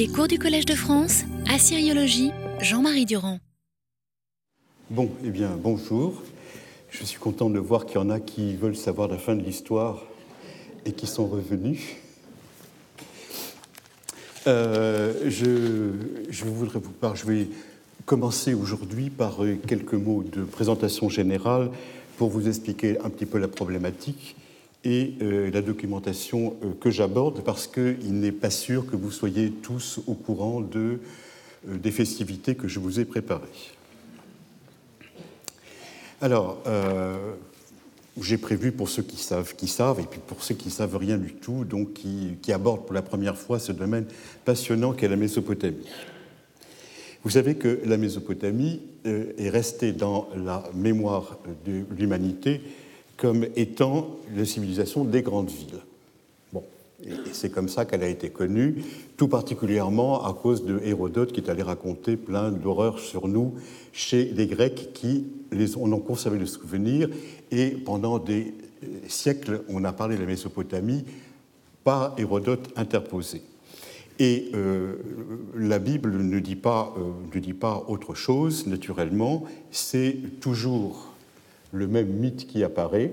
Les cours du Collège de France, Assyriologie, Jean-Marie Durand. Bon, eh bien, bonjour. Je suis content de voir qu'il y en a qui veulent savoir la fin de l'histoire et qui sont revenus. Euh, je, je, voudrais vous parler, je vais commencer aujourd'hui par quelques mots de présentation générale pour vous expliquer un petit peu la problématique et euh, la documentation euh, que j'aborde parce qu'il n'est pas sûr que vous soyez tous au courant de, euh, des festivités que je vous ai préparées. Alors, j'ai prévu pour ceux qui savent, qui savent, et puis pour ceux qui savent rien du tout, donc qui, qui abordent pour la première fois ce domaine passionnant qu'est la Mésopotamie. Vous savez que la Mésopotamie est restée dans la mémoire de l'humanité comme étant la civilisation des grandes villes. Bon, c'est comme ça qu'elle a été connue, tout particulièrement à cause de Hérodote qui est allé raconter plein d'horreurs sur nous chez les Grecs qui les, en ont conservé le souvenir et pendant des euh, siècles on a parlé de la Mésopotamie par Hérodote interposé. Et euh, la Bible ne dit, pas, euh, ne dit pas autre chose, naturellement, c'est toujours le même mythe qui apparaît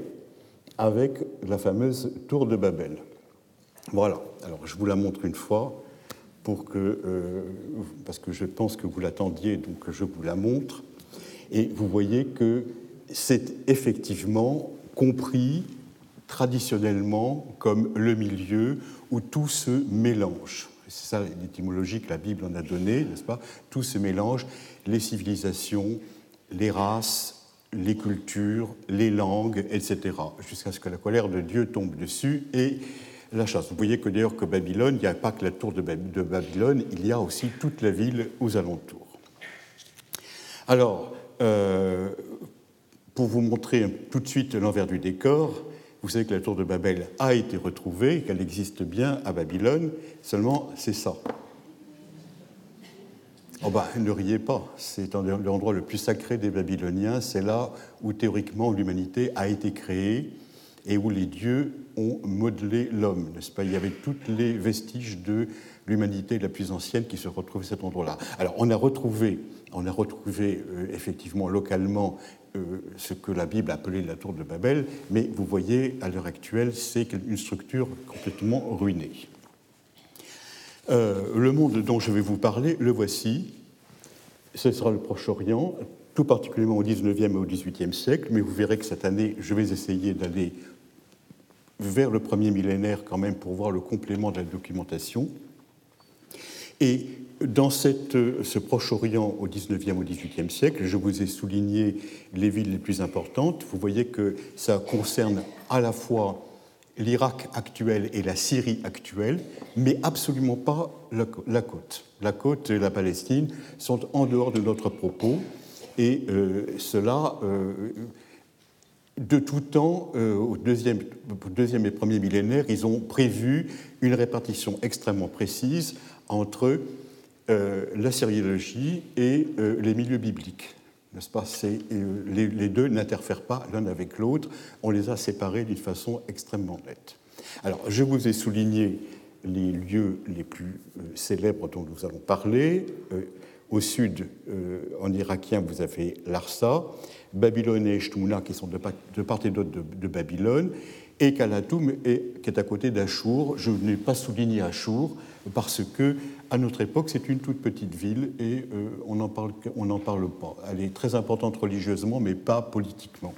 avec la fameuse tour de Babel. Voilà, alors je vous la montre une fois pour que, euh, parce que je pense que vous l'attendiez, donc je vous la montre. Et vous voyez que c'est effectivement compris traditionnellement comme le milieu où tout se mélange. C'est ça l'étymologie que la Bible en a donnée, n'est-ce pas? Tout se mélange, les civilisations, les races, les cultures, les langues, etc., jusqu'à ce que la colère de Dieu tombe dessus et la chasse. Vous voyez que d'ailleurs que Babylone, il n'y a pas que la tour de Babylone, il y a aussi toute la ville aux alentours. Alors, euh, pour vous montrer tout de suite l'envers du décor, vous savez que la tour de Babel a été retrouvée, qu'elle existe bien à Babylone, seulement c'est ça. Oh bah, ne riez pas, c'est l'endroit le plus sacré des Babyloniens, c'est là où théoriquement l'humanité a été créée et où les dieux ont modelé l'homme, n'est-ce pas? Il y avait tous les vestiges de l'humanité la plus ancienne qui se retrouvaient à cet endroit-là. Alors on a retrouvé, on a retrouvé euh, effectivement localement euh, ce que la Bible appelait la tour de Babel, mais vous voyez à l'heure actuelle c'est une structure complètement ruinée. Euh, le monde dont je vais vous parler, le voici. Ce sera le Proche-Orient, tout particulièrement au 19e et au 18e siècle, mais vous verrez que cette année, je vais essayer d'aller vers le premier millénaire quand même pour voir le complément de la documentation. Et dans cette, ce Proche-Orient au 19e au 18e siècle, je vous ai souligné les villes les plus importantes. Vous voyez que ça concerne à la fois l'Irak actuel et la Syrie actuelle, mais absolument pas la, côte. La côte et la Palestine sont en dehors de notre propos, et euh, cela, euh, de tout temps, euh, au deuxième, deuxième, et premier millénaire, ils ont prévu une répartition extrêmement précise entre la syriologie et les milieux bibliques n'est-ce euh, les, deux n'interfèrent pas l'un avec l'autre, on les a séparés d'une façon extrêmement nette. Alors, je vous ai souligné les lieux les plus euh, célèbres dont nous allons parler. Euh, au sud, en irakien, vous avez Larsa, Babylone et Shtumna qui sont de, part et d'autre de, Babylone, et Kalatoum qui est à côté d'Achour. Je n'ai pas souligné Achour parce que à notre époque, c'est une toute petite ville et euh, on n'en parle, parle pas. Elle est très importante religieusement, mais pas politiquement.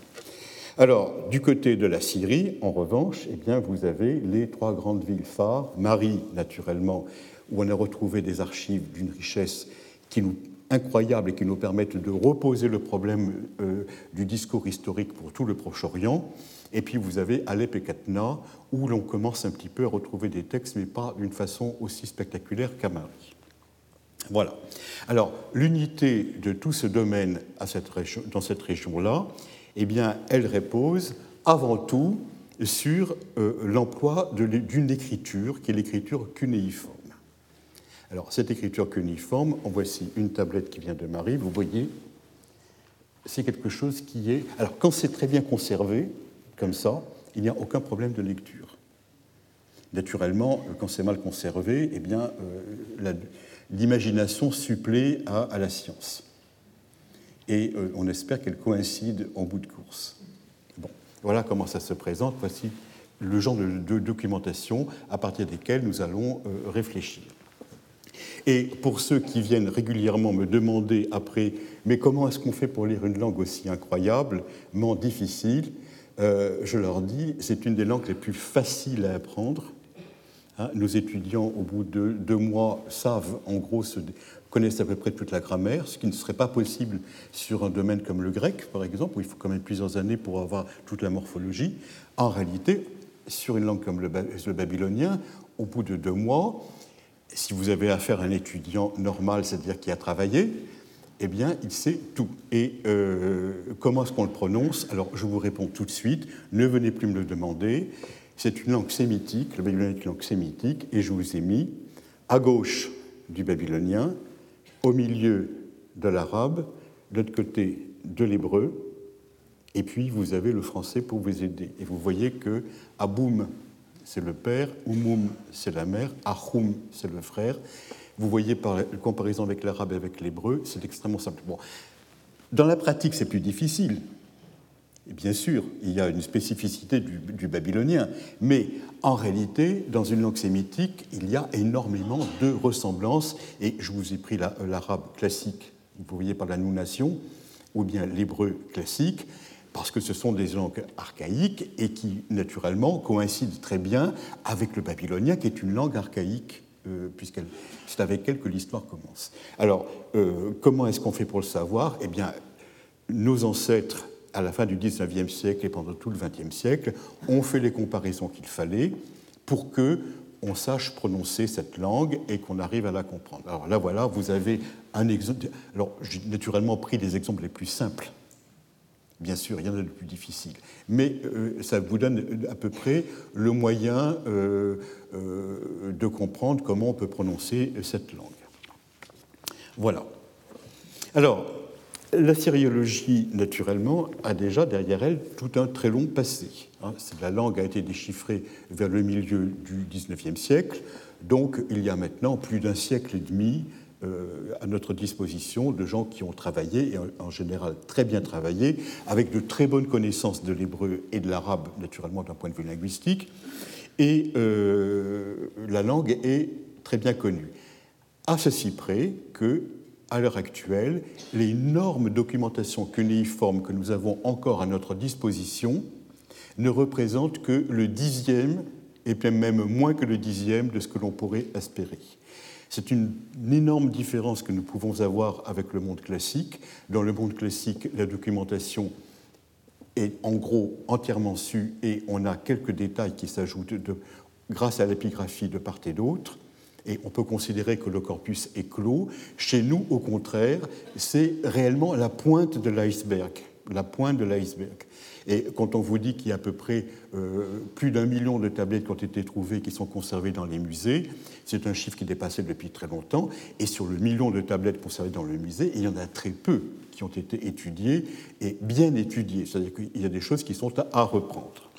Alors, du côté de la Syrie, en revanche, eh bien, vous avez les trois grandes villes phares. Marie, naturellement, où on a retrouvé des archives d'une richesse qui nous, incroyable et qui nous permettent de reposer le problème euh, du discours historique pour tout le Proche-Orient. Et puis vous avez Alep et Katna, où l'on commence un petit peu à retrouver des textes, mais pas d'une façon aussi spectaculaire qu'à Marie. Voilà. Alors, l'unité de tout ce domaine cette région, dans cette région-là, eh bien, elle repose avant tout sur euh, l'emploi d'une écriture qui est l'écriture cunéiforme. Alors, cette écriture cunéiforme, en voici une tablette qui vient de Marie, vous voyez, c'est quelque chose qui est. Alors, quand c'est très bien conservé, comme ça, il n'y a aucun problème de lecture. Naturellement, quand c'est mal conservé, eh bien, l'imagination supplée à, la science. Et on espère qu'elle coïncide en bout de course. Bon, voilà comment ça se présente. Voici le genre de, documentation à partir desquelles nous allons euh, réfléchir. Et pour ceux qui viennent régulièrement me demander après, mais comment est-ce qu'on fait pour lire une langue aussi incroyablement difficile euh, Je leur dis, c'est une des langues les plus faciles à apprendre. Hein, nos étudiants, au bout de deux mois, savent en gros se, connaissent à peu près toute la grammaire, ce qui ne serait pas possible sur un domaine comme le grec, par exemple, où il faut quand même plusieurs années pour avoir toute la morphologie. En réalité, sur une langue comme le, babylonien, au bout de deux mois, si vous avez affaire à un étudiant normal, c'est-à-dire qui a travaillé, eh bien, il sait tout. Et euh, comment est-ce qu'on le prononce? Alors, je vous réponds tout de suite. Ne venez plus me le demander. C'est une langue sémitique. Le babylonien est une langue sémitique. Et je vous ai mis à gauche du babylonien, au milieu de l'arabe, de l'autre côté de l'hébreu, et puis vous avez le français pour vous aider. Et vous voyez que Aboum, c'est le père, Oumoum, c'est la mère, Achoum, c'est le frère. Vous voyez par la comparaison avec l'arabe et avec l'hébreu, c'est extrêmement simple. Bon. Dans la pratique, c'est plus difficile. Et bien sûr, il y a une spécificité du, du, babylonien, mais en réalité, dans une langue sémitique, il y a énormément de ressemblances. Et je vous ai pris l'arabe classique, vous voyez par la nounation, ou bien l'hébreu classique parce que ce sont des langues archaïques et qui, naturellement, coïncident très bien avec le babylonien, qui est une langue archaïque, euh, puisque c'est avec elle que l'histoire commence. Alors, euh, comment est-ce qu'on fait pour le savoir? Eh bien, nos ancêtres, à la fin du XIXe siècle et pendant tout le XXe siècle, ont fait les comparaisons qu'il fallait pour que on sache prononcer cette langue et qu'on arrive à la comprendre. Alors là, voilà, vous avez un exemple. Alors, j'ai naturellement pris des exemples les plus simples Bien sûr, il y en a de plus difficiles. Mais euh, ça vous donne à peu près le moyen euh, euh, de comprendre comment on peut prononcer cette langue. Voilà. Alors, la syriologie, naturellement, a déjà derrière elle tout un très long passé. Hein. La langue a été déchiffrée vers le milieu du XIXe siècle, donc il y a maintenant plus d'un siècle et demi à notre disposition de gens qui ont travaillé, et en général très bien travaillé, avec de très bonnes connaissances de l'hébreu et de l'arabe, naturellement d'un point de vue linguistique, et euh, la langue est très bien connue. À ceci près que, à l'heure actuelle, les normes documentation cunéiforme que nous avons encore à notre disposition ne représentent que le dixième, et même moins que le dixième de ce que l'on pourrait espérer. C'est une, énorme différence que nous pouvons avoir avec le monde classique. Dans le monde classique, la documentation est en gros entièrement sue et on a quelques détails qui s'ajoutent grâce à l'épigraphie de part et d'autre. Et on peut considérer que le corpus est clos. Chez nous, au contraire, c'est réellement la pointe de l'iceberg. La pointe de l'iceberg. Et quand on vous dit qu'il y a à peu près euh, plus d'un million de tablettes qui ont été trouvées, qui sont conservées dans les musées, c'est un chiffre qui dépassait depuis très longtemps. Et sur le million de tablettes conservées dans le musée, il y en a très peu qui ont été étudiées et bien étudiées. C'est-à-dire qu'il y a des choses qui sont à, reprendre.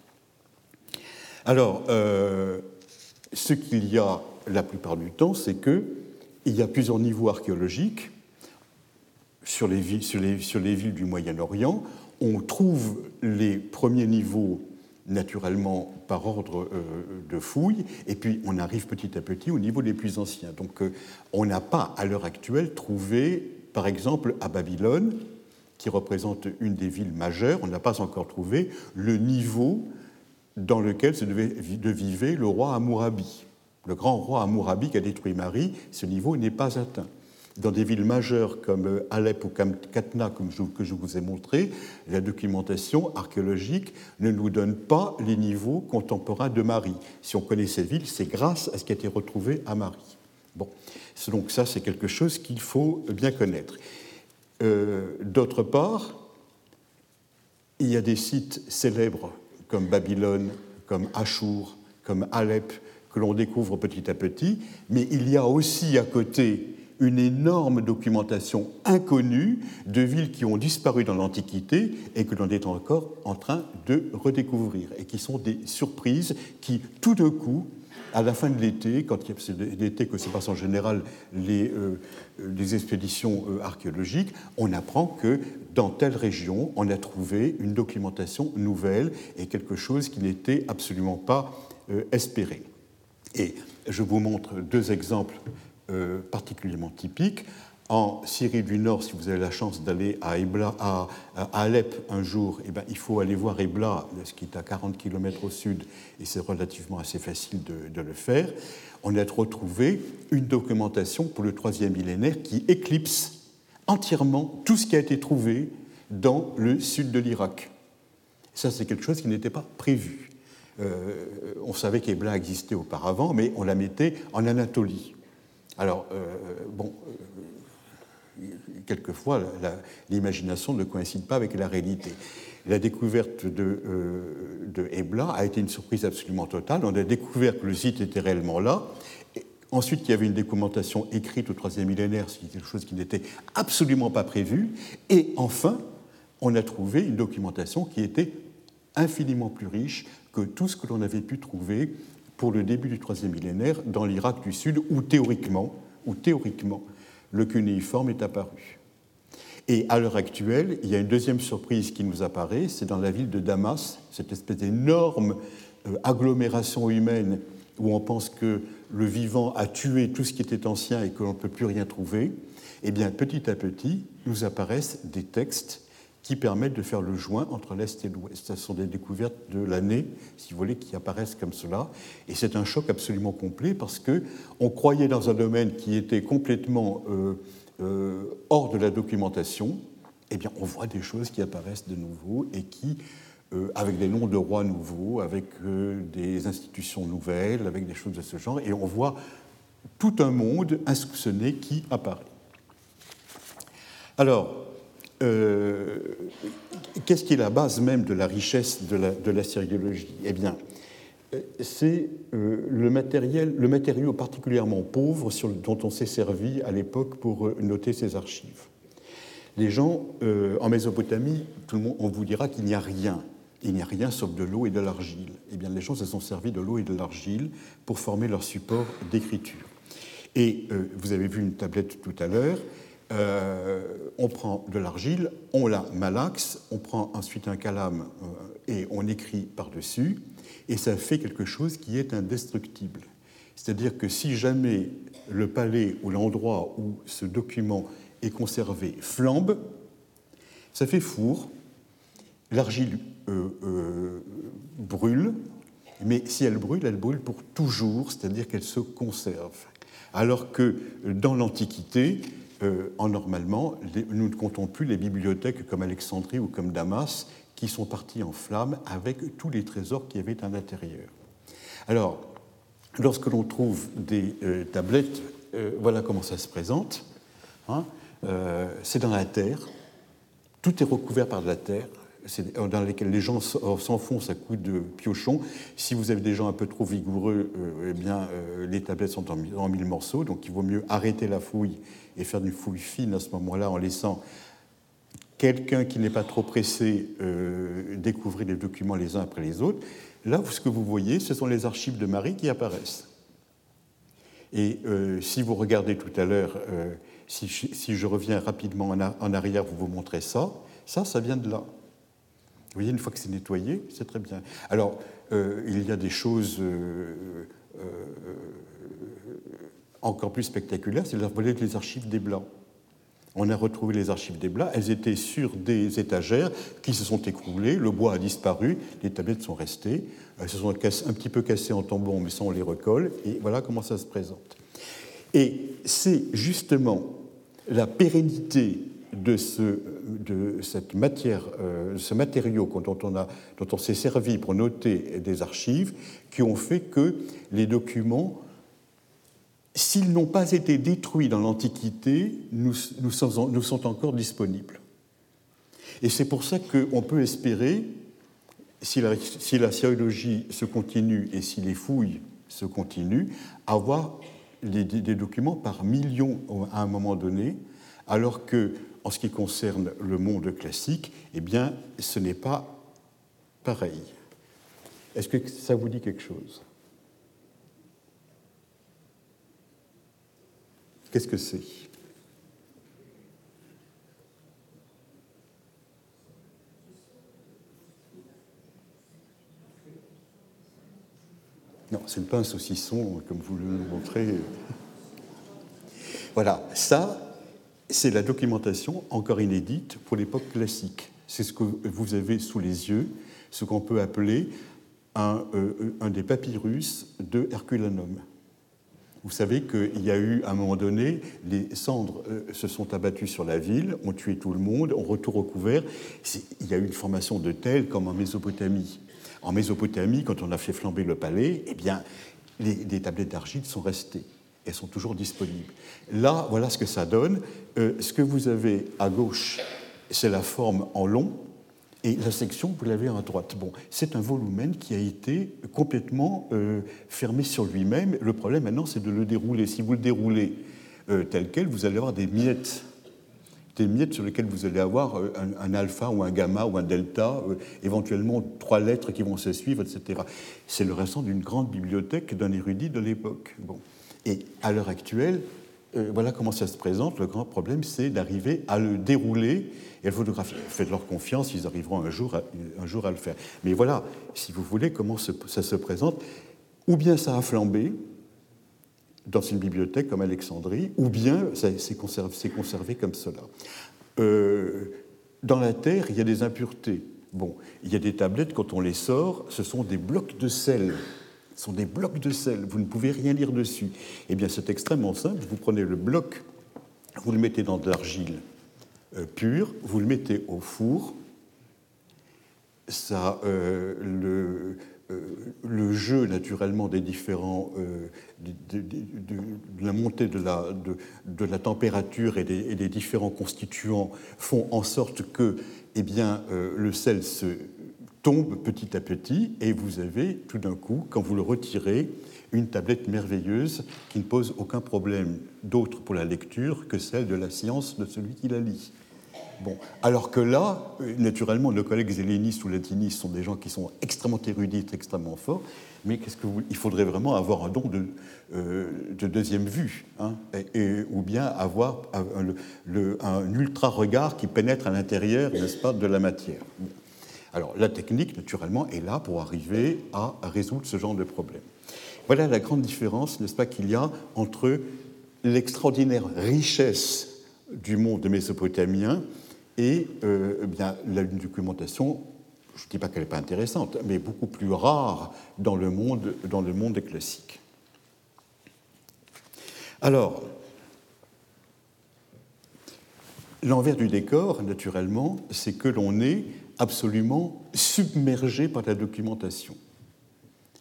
Alors, euh, ce qu'il y a la plupart du temps, c'est qu'il y a plusieurs niveaux archéologiques sur les, villes du Moyen-Orient on trouve les premiers niveaux naturellement par ordre euh, de fouille, et puis on arrive petit à petit au niveau des plus anciens. Donc euh, on n'a pas à l'heure actuelle trouvé, par exemple à Babylone, qui représente une des villes majeures, on n'a pas encore trouvé le niveau dans lequel se devait de vivre le roi Amourabi. Le grand roi Amourabi qui a détruit Marie, ce niveau n'est pas atteint dans des villes majeures comme euh, Alep ou Katna, comme je, que je vous ai montré, la documentation archéologique ne nous donne pas les niveaux contemporains de Marie. Si on connaît ces villes, c'est grâce à ce qui a été retrouvé à Marie. Bon, donc ça, c'est quelque chose qu'il faut bien connaître. Euh, d'autre part, il y a des sites célèbres comme Babylone, comme Achour, comme Alep, que l'on découvre petit à petit, mais il y a aussi à côté une énorme documentation inconnue de villes qui ont disparu dans l'Antiquité et que l'on est encore en train de redécouvrir, et qui sont des surprises qui, tout d'un coup, à la fin de l'été, quand c'est l'été que se passent en général les, les expéditions archéologiques, on apprend que dans telle région, on a trouvé une documentation nouvelle et quelque chose qui n'était absolument pas espéré. Et je vous montre deux exemples particulièrement typiques en Syrie du Nord, si vous avez la chance d'aller à, à, Alep un jour, eh bien, il faut aller voir Ebla, ce qui est à 40 km au sud, et c'est relativement assez facile de, le faire. On a retrouvé une documentation pour le troisième millénaire qui éclipse entièrement tout ce qui a été trouvé dans le sud de l'Irak. Ça, c'est quelque chose qui n'était pas prévu. Euh, on savait qu'Ebla existait auparavant, mais on la mettait en Anatolie. Alors, euh, bon, quelquefois, l'imagination ne coïncide pas avec la réalité. La découverte de, euh, Ebla a été une surprise absolument totale. On a découvert que le site était réellement là. ensuite, il y avait une documentation écrite au troisième millénaire, ce qui quelque chose qui n'était absolument pas prévu. Et enfin, on a trouvé une documentation qui était infiniment plus riche que tout ce que l'on avait pu trouver pour le début du troisième millénaire dans l'Irak du Sud, où théoriquement, où théoriquement le cunéiforme est apparu. Et à l'heure actuelle, il y a une deuxième surprise qui nous apparaît, c'est dans la ville de Damas, cette espèce d'énorme euh, agglomération humaine où on pense que le vivant a tué tout ce qui était ancien et que l'on ne peut plus rien trouver. Eh bien, petit à petit, nous apparaissent des textes qui permettent de faire le joint entre l'Est et l'Ouest. Ce sont des découvertes de l'année, si vous voulez, qui apparaissent comme cela. Et c'est un choc absolument complet parce que on croyait dans un domaine qui était complètement euh, euh, hors de la documentation. Eh bien, on voit des choses qui apparaissent de nouveau et qui, euh, avec des noms de rois nouveaux, avec des institutions nouvelles, avec des choses de ce genre, et on voit tout un monde insoupçonné qui apparaît. Alors, euh, qu'est-ce qui est la base même de la richesse de la, de Eh bien, c'est euh, le, matériel, le matériau particulièrement pauvre dont on s'est servi à l'époque pour euh, noter ces archives. Les gens, en Mésopotamie, tout le monde, on vous dira qu'il n'y a rien. Il n'y a rien sauf de l'eau et de l'argile. Eh bien, les gens se sont servis de l'eau et de l'argile pour former leur support d'écriture. Et vous avez vu une tablette tout à l'heure. Euh, on prend de l'argile, on la malaxe, on prend ensuite un calame euh, et on écrit par-dessus, et ça fait quelque chose qui est indestructible. C'est-à-dire que si jamais le palais ou l'endroit où ce document est conservé flambe, ça fait four, l'argile euh, brûle, mais si elle brûle, elle brûle pour toujours, c'est-à-dire qu'elle se conserve. Alors que dans l'Antiquité, euh, en normalement, nous ne comptons plus les bibliothèques comme Alexandrie ou comme Damas qui sont parties en flammes avec tous les trésors qui y avait à l'intérieur. Alors, lorsque l'on trouve des euh, tablettes, euh, voilà comment ça se présente. Hein. c'est dans la terre, tout est recouvert par de la terre, dans lesquels les gens s'enfoncent à coups de piochon. Si vous avez des gens un peu trop vigoureux, eh bien, les tablettes sont en, mille morceaux, donc il vaut mieux arrêter la fouille et faire une fouille fine à ce moment-là en laissant quelqu'un qui n'est pas trop pressé euh, découvrir les documents les uns après les autres. Là, ce que vous voyez, ce sont les archives de Marie qui apparaissent. Et euh, si vous regardez tout à l'heure, euh, si, je reviens rapidement en, arrière, vous vous montrez ça, ça, ça vient de là. Vous voyez, une fois que c'est nettoyé, c'est très bien. Alors, il y a des choses encore plus spectaculaire, c'est des archives des Blancs. On a retrouvé les archives des Blancs, elles étaient sur des étagères qui se sont écroulées, le bois a disparu, les tablettes sont restées, elles se sont un petit peu cassées en tombant, mais ça on les recolle, et voilà comment ça se présente. Et c'est justement la pérennité de ce, de cette matière, euh, ce matériau dont on, a, dont on s'est servi pour noter des archives qui ont fait que les documents s'ils n'ont pas été détruits dans l'Antiquité, nous, sont, encore disponibles. Et c'est pour ça qu'on peut espérer, si la, si se continue et si les fouilles se continuent, avoir des, documents par millions à un moment donné, alors que, en ce qui concerne le monde classique, eh bien, ce n'est pas pareil. Est-ce que ça vous dit quelque chose? Qu'est-ce que c'est? Non, ce n'est pas un saucisson comme vous le montrez. Voilà, ça, c'est la documentation encore inédite pour l'époque classique. C'est ce que vous avez sous les yeux, ce qu'on peut appeler un, euh, des papyrus de Herculanum. Vous savez qu'il y a eu, à un moment donné, les cendres euh, se sont abattues sur la ville, ont tué tout le monde, on retour au couvert. Il y a eu une formation de tels comme en Mésopotamie. En Mésopotamie, quand on a fait flamber le palais, eh bien, les, tablettes d'argile sont restées. Elles sont toujours disponibles. Là, voilà ce que ça donne. Euh, ce que vous avez à gauche, c'est la forme en long, et la section, vous l'avez à droite. Bon, c'est un volumen qui a été complètement euh, fermé sur lui-même. Le problème maintenant, c'est de le dérouler. Si vous le déroulez euh, tel quel, vous allez avoir des miettes des miettes sur lesquelles vous allez avoir un, alpha ou un gamma ou un delta, éventuellement trois lettres qui vont se suivre, etc. C'est le restant d'une grande bibliothèque d'un érudit de l'époque. Bon. Et à l'heure actuelle, euh, voilà comment ça se présente. Le grand problème, c'est d'arriver à le dérouler et le photographier. Faites-leur confiance, ils arriveront un jour, à, un jour à le faire. Mais voilà, si vous voulez, comment ça se présente. Ou bien ça a flambé, dans une bibliothèque comme Alexandrie, ou bien c'est conservé, comme cela. Euh, dans la terre, il y a des impuretés. Bon, il y a des tablettes, quand on les sort, ce sont des blocs de sel. Sont des blocs de sel, vous ne pouvez rien lire dessus. Eh bien, c'est extrêmement simple. Vous prenez le bloc, vous le mettez dans de l'argile euh, pure, vous le mettez au four. Ça, euh, le, euh, le jeu naturellement des différents, de, la montée de la, de, la température et des, différents constituants font en sorte que eh bien, le sel se tombe petit à petit et vous avez tout d'un coup, quand vous le retirez, une tablette merveilleuse qui ne pose aucun problème d'autre pour la lecture que celle de la science de celui qui la lit. Bon, alors que là, naturellement, nos collègues zélénistes ou latinistes sont des gens qui sont extrêmement érudits, extrêmement forts, mais qu'est-ce que il faudrait vraiment avoir un don de, euh, deuxième vue, hein, et, ou bien avoir un, ultra regard qui pénètre à l'intérieur, n'est-ce pas, de la matière. Alors, la technique, naturellement, est là pour arriver à résoudre ce genre de problème. Voilà la grande différence, n'est-ce pas, qu'il y a entre l'extraordinaire richesse du monde mésopotamien et euh, eh bien, la documentation, je ne dis pas qu'elle n'est pas intéressante, mais beaucoup plus rare dans le monde, dans le monde classique. Alors, l'envers du décor, naturellement, c'est que l'on est absolument submergé par la documentation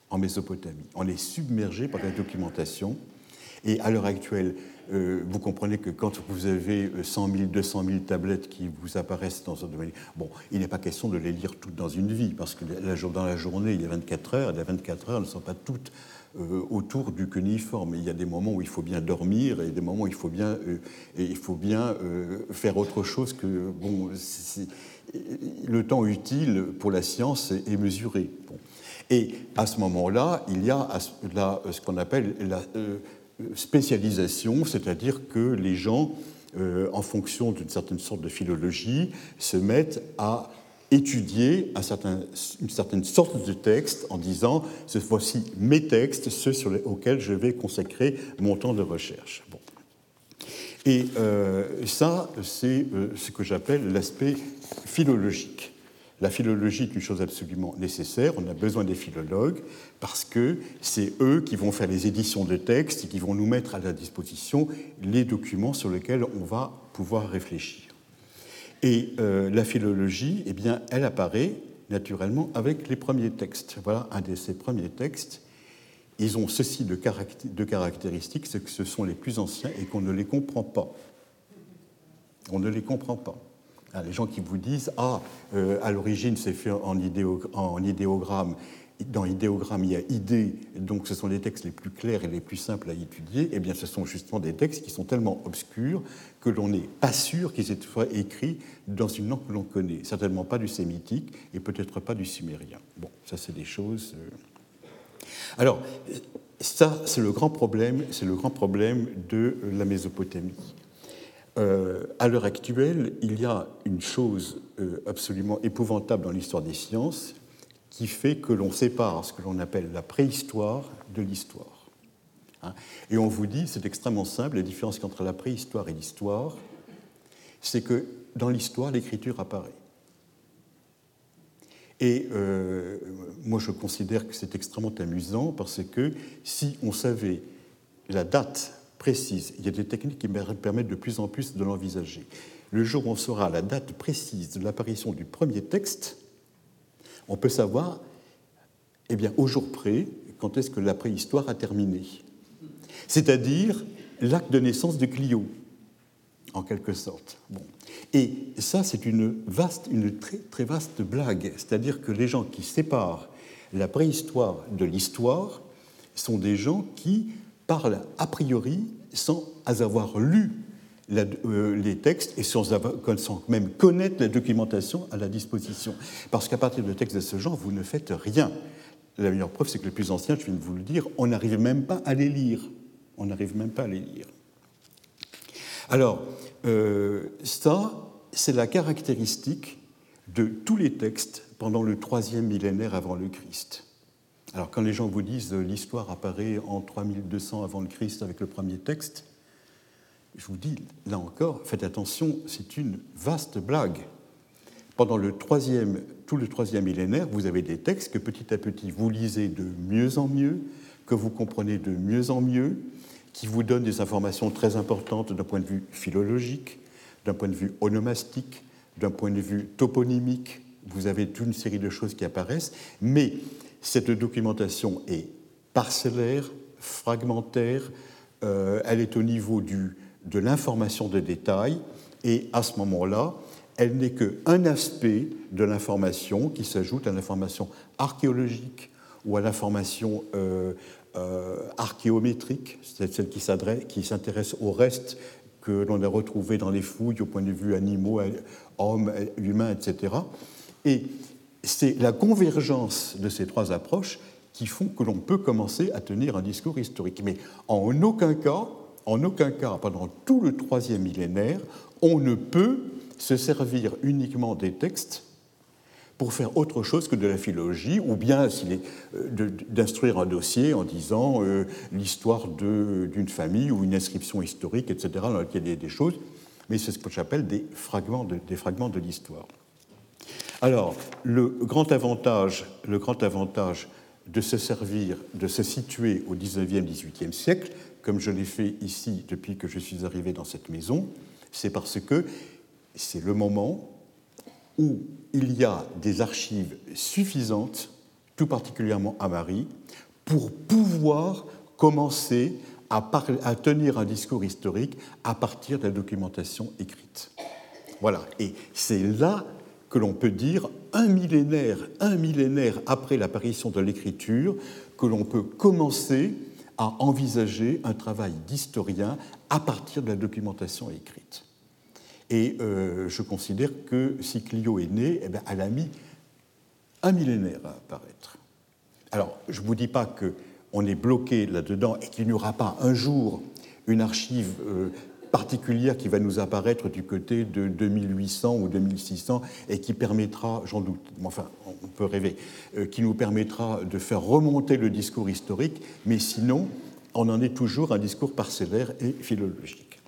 en Mésopotamie. On est submergé par la documentation. Et à l'heure actuelle, euh, vous comprenez que quand vous avez 100 000, 200 000 tablettes qui vous apparaissent dans un domaine, bon, il n'est pas question de les lire toutes dans une vie, parce que dans la journée, il y a 24 heures, et les 24 heures ne sont pas toutes euh, autour du cuniforme. Il y a des moments où il faut bien dormir, et des moments où il faut bien, euh, il faut bien faire autre chose que, bon, le temps utile pour la science est, mesuré. Et à ce moment-là, il y a ce qu'on appelle la spécialisation, c'est-à-dire que les gens, euh, en fonction d'une certaine sorte de philologie, se mettent à étudier une certaine sorte de texte en disant cette fois-ci mes textes, ceux sur auxquels je vais consacrer mon temps de recherche. Et euh, ça, c'est euh, ce que j'appelle l'aspect philologique. La philologie est une chose absolument nécessaire, on a besoin des philologues, parce que c'est eux qui vont faire les éditions de textes et qui vont nous mettre à la disposition les documents sur lesquels on va pouvoir réfléchir. Et euh, la philologie, eh bien, elle apparaît naturellement avec les premiers textes. Voilà un de ces premiers textes. Ils ont ceci de, caractéristiques, c'est que ce sont les plus anciens et qu'on ne les comprend pas. On ne les comprend pas. Ah, les gens qui vous disent Ah, euh, à l'origine, c'est fait en, idéogramme dans idéogramme, il y a idée, donc ce sont les textes les plus clairs et les plus simples à étudier, eh bien ce sont justement des textes qui sont tellement obscurs que l'on n'est pas sûr qu'ils aient fois écrits dans une langue que l'on connaît. Certainement pas du sémitique et peut-être pas du sumérien. Bon, ça c'est des choses. Euh. Alors, ça, c'est le grand problème, c'est le grand problème de la Mésopotamie. Euh, à l'heure actuelle, il y a une chose euh, absolument épouvantable dans l'histoire des sciences qui fait que l'on sépare ce que l'on appelle la préhistoire de l'histoire. Hein. et on vous dit, c'est extrêmement simple, la différence entre la préhistoire et l'histoire, c'est que dans l'histoire, l'écriture apparaît. Et euh, moi, je considère que c'est extrêmement amusant parce que si on savait la date précise, il y a des techniques qui permettent de plus en plus de l'envisager. Le jour où on saura la date précise de l'apparition du premier texte, on peut savoir, eh bien, au jour près, quand est-ce que la préhistoire a terminé. C'est-à-dire l'acte de naissance de Clio, en quelque sorte. Bon. Et ça, c'est une, vaste, une très, très vaste blague. C'est-à-dire que les gens qui séparent la préhistoire de l'histoire sont des gens qui parlent a priori sans avoir lu euh, les textes et sans, sans, même connaître la documentation à la disposition. Parce qu'à partir de textes de ce genre, vous ne faites rien. La meilleure preuve, c'est que les plus anciens, je viens de vous le dire, on n'arrive même pas à les lire. On n'arrive même pas à les lire. Alors, euh, ça, c'est la caractéristique de tous les textes pendant le troisième millénaire avant le Christ. Alors, quand les gens vous disent euh, l'histoire apparaît en 3200 avant le Christ avec le premier texte, je vous dis, là encore, faites attention, c'est une vaste blague. Pendant le troisième, tout le troisième millénaire, vous avez des textes que petit à petit vous lisez de mieux en mieux, que vous comprenez de mieux en mieux, qui vous donne des informations très importantes d'un point de vue philologique, d'un point de vue onomastique, d'un point de vue toponymique. Vous avez toute une série de choses qui apparaissent, mais cette documentation est parcellaire, fragmentaire, euh, elle est au niveau du, de l'information de détail, et à ce moment-là, elle n'est qu'un aspect de l'information qui s'ajoute à l'information archéologique ou à l'information euh, euh, archéométrique, c'est celle qui s'intéresse au reste que l'on a retrouvé dans les fouilles au point de vue animaux, hommes, humains, etc. Et c'est la convergence de ces trois approches qui font que l'on peut commencer à tenir un discours historique. Mais en aucun cas, pendant tout le troisième millénaire, on ne peut se servir uniquement des textes pour faire autre chose que de la philologie, ou bien euh, d'instruire un dossier en disant euh, l'histoire d'une famille ou une inscription historique, etc., dans laquelle il y a des choses, mais c'est ce que j'appelle des fragments de l'histoire. Alors, le grand, avantage, le grand avantage de se servir, de se situer au 19e, 18e siècle, comme je l'ai fait ici depuis que je suis arrivé dans cette maison, c'est parce que c'est le moment où il y a des archives suffisantes, tout particulièrement à Marie, pour pouvoir commencer à, tenir un discours historique à partir de la documentation écrite. Voilà, et c'est là que l'on peut dire un millénaire, un millénaire après l'apparition de l'écriture, que l'on peut commencer à envisager un travail d'historien à partir de la documentation écrite. Et euh, je considère que si Clio est née, eh bien, elle a mis un millénaire à apparaître. Alors, je ne vous dis pas qu'on est bloqué là-dedans et qu'il n'y aura pas un jour une archive euh, particulière qui va nous apparaître du côté de 2800 ou 2600 et qui permettra, j'en doute, enfin on peut rêver, euh, qui nous permettra de faire remonter le discours historique, mais sinon on en est toujours un discours parcellaire et philologique.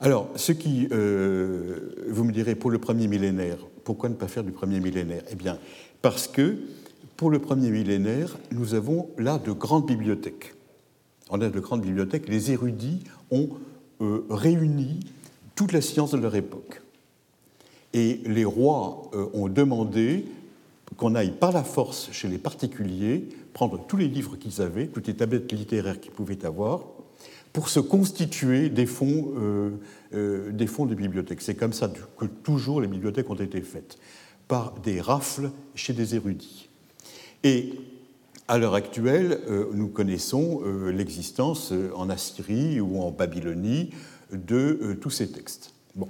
Alors, ce qui, euh, vous me direz, pour le premier millénaire, pourquoi ne pas faire du premier millénaire? Eh bien, parce que pour le premier millénaire, nous avons là de grandes bibliothèques. A de grandes bibliothèques. Les érudits ont euh, réuni toute la science de leur époque. Et les rois euh, ont demandé qu'on aille par la force chez les particuliers, prendre tous les livres qu'ils avaient, toutes les tablettes littéraires qu'ils pouvaient avoir, pour se constituer des fonds, euh, des fonds de bibliothèques. C'est comme ça que toujours les bibliothèques ont été faites, par des rafles chez des érudits. Et à l'heure actuelle, euh, nous connaissons l'existence en Assyrie ou en Babylonie de tous ces textes. Bon.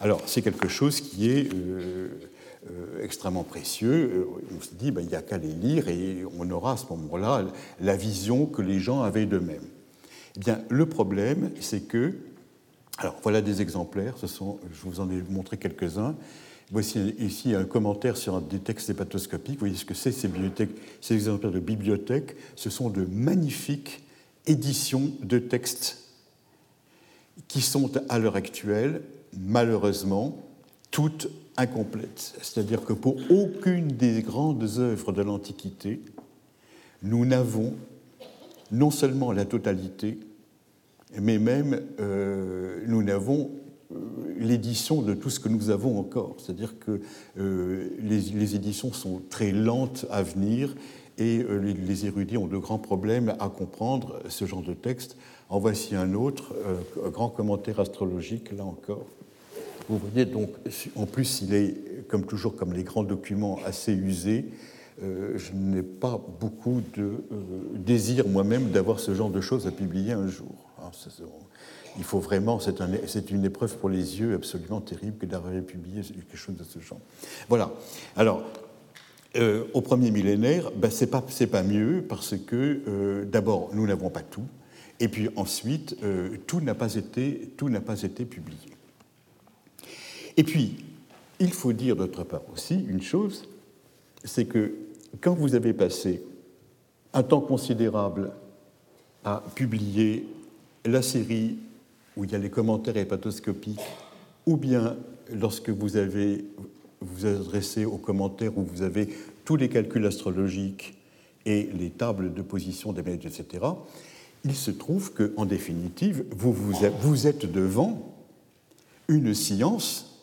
Alors, c'est quelque chose qui est extrêmement précieux. On se dit, ben, il n'y a qu'à les lire et on aura à ce moment-là la vision que les gens avaient d'eux-mêmes. Eh bien, le problème, c'est que, alors voilà des exemplaires, je vous en ai montré quelques-uns. Voici ici un commentaire sur des textes hépatoscopiques. Vous voyez ce que c'est ces exemplaires de bibliothèques. Ce sont de magnifiques éditions de textes qui sont à l'heure actuelle, malheureusement, toutes incomplètes. C'est-à-dire que pour aucune des grandes œuvres de l'Antiquité, nous n'avons non seulement la totalité, mais même euh, nous n'avons l'édition de tout ce que nous avons encore. C'est-à-dire que euh, les, éditions sont très lentes à venir et les, érudits ont de grands problèmes à comprendre ce genre de texte. En voici un autre, un grand commentaire astrologique, là encore. Vous voyez donc, en plus, il est, comme toujours, comme les grands documents, assez usé. Euh, je n'ai pas beaucoup de euh, désir moi-même d'avoir ce genre de choses à publier un jour. Hein, il faut vraiment, c'est une épreuve pour les yeux absolument terrible que d'avoir publié quelque chose de ce genre. Voilà. Alors, euh, au premier millénaire, ben, c'est pas, mieux parce que d'abord, nous n'avons pas tout, et puis ensuite, tout n'a pas, été, tout pas été publié. Et puis, il faut dire d'autre part aussi une chose, c'est que quand vous avez passé un temps considérable à publier la série où il y a les commentaires hépatoscopiques, ou bien lorsque vous avez vous adressez aux commentaires où vous avez tous les calculs astrologiques et les tables de position des planètes, etc., il se trouve qu'en définitive, vous, vous êtes devant une science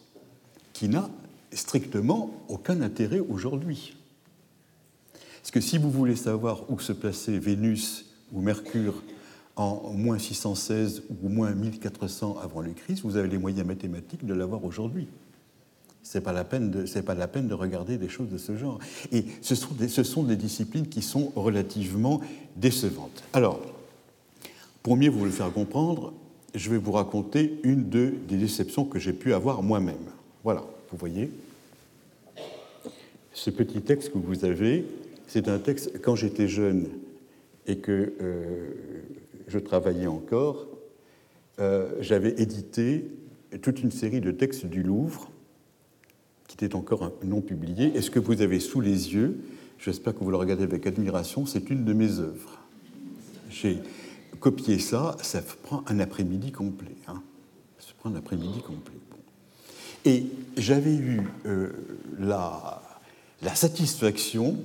qui n'a strictement aucun intérêt aujourd'hui. Parce que si vous voulez savoir où se plaçait Vénus ou Mercure en moins 616 ou moins 1400 avant le Christ, vous avez les moyens mathématiques de l'avoir aujourd'hui. Ce n'est pas, la peine de, pas la peine de regarder des choses de ce genre. Et ce sont, des, ce sont des disciplines qui sont relativement décevantes. Alors, pour mieux vous le faire comprendre, je vais vous raconter une de, des déceptions que j'ai pu avoir moi-même. Voilà, vous voyez. Ce petit texte que vous avez, c'est un texte, quand j'étais jeune et que euh, je travaillais encore, euh, j'avais édité toute une série de textes du Louvre qui étaient encore non publiés. Et ce que vous avez sous les yeux, j'espère que vous le regardez avec admiration, c'est une de mes œuvres. J'ai copié ça, ça prend un après-midi complet. Hein. Ça prend un après-midi complet. Et j'avais eu euh, la, la satisfaction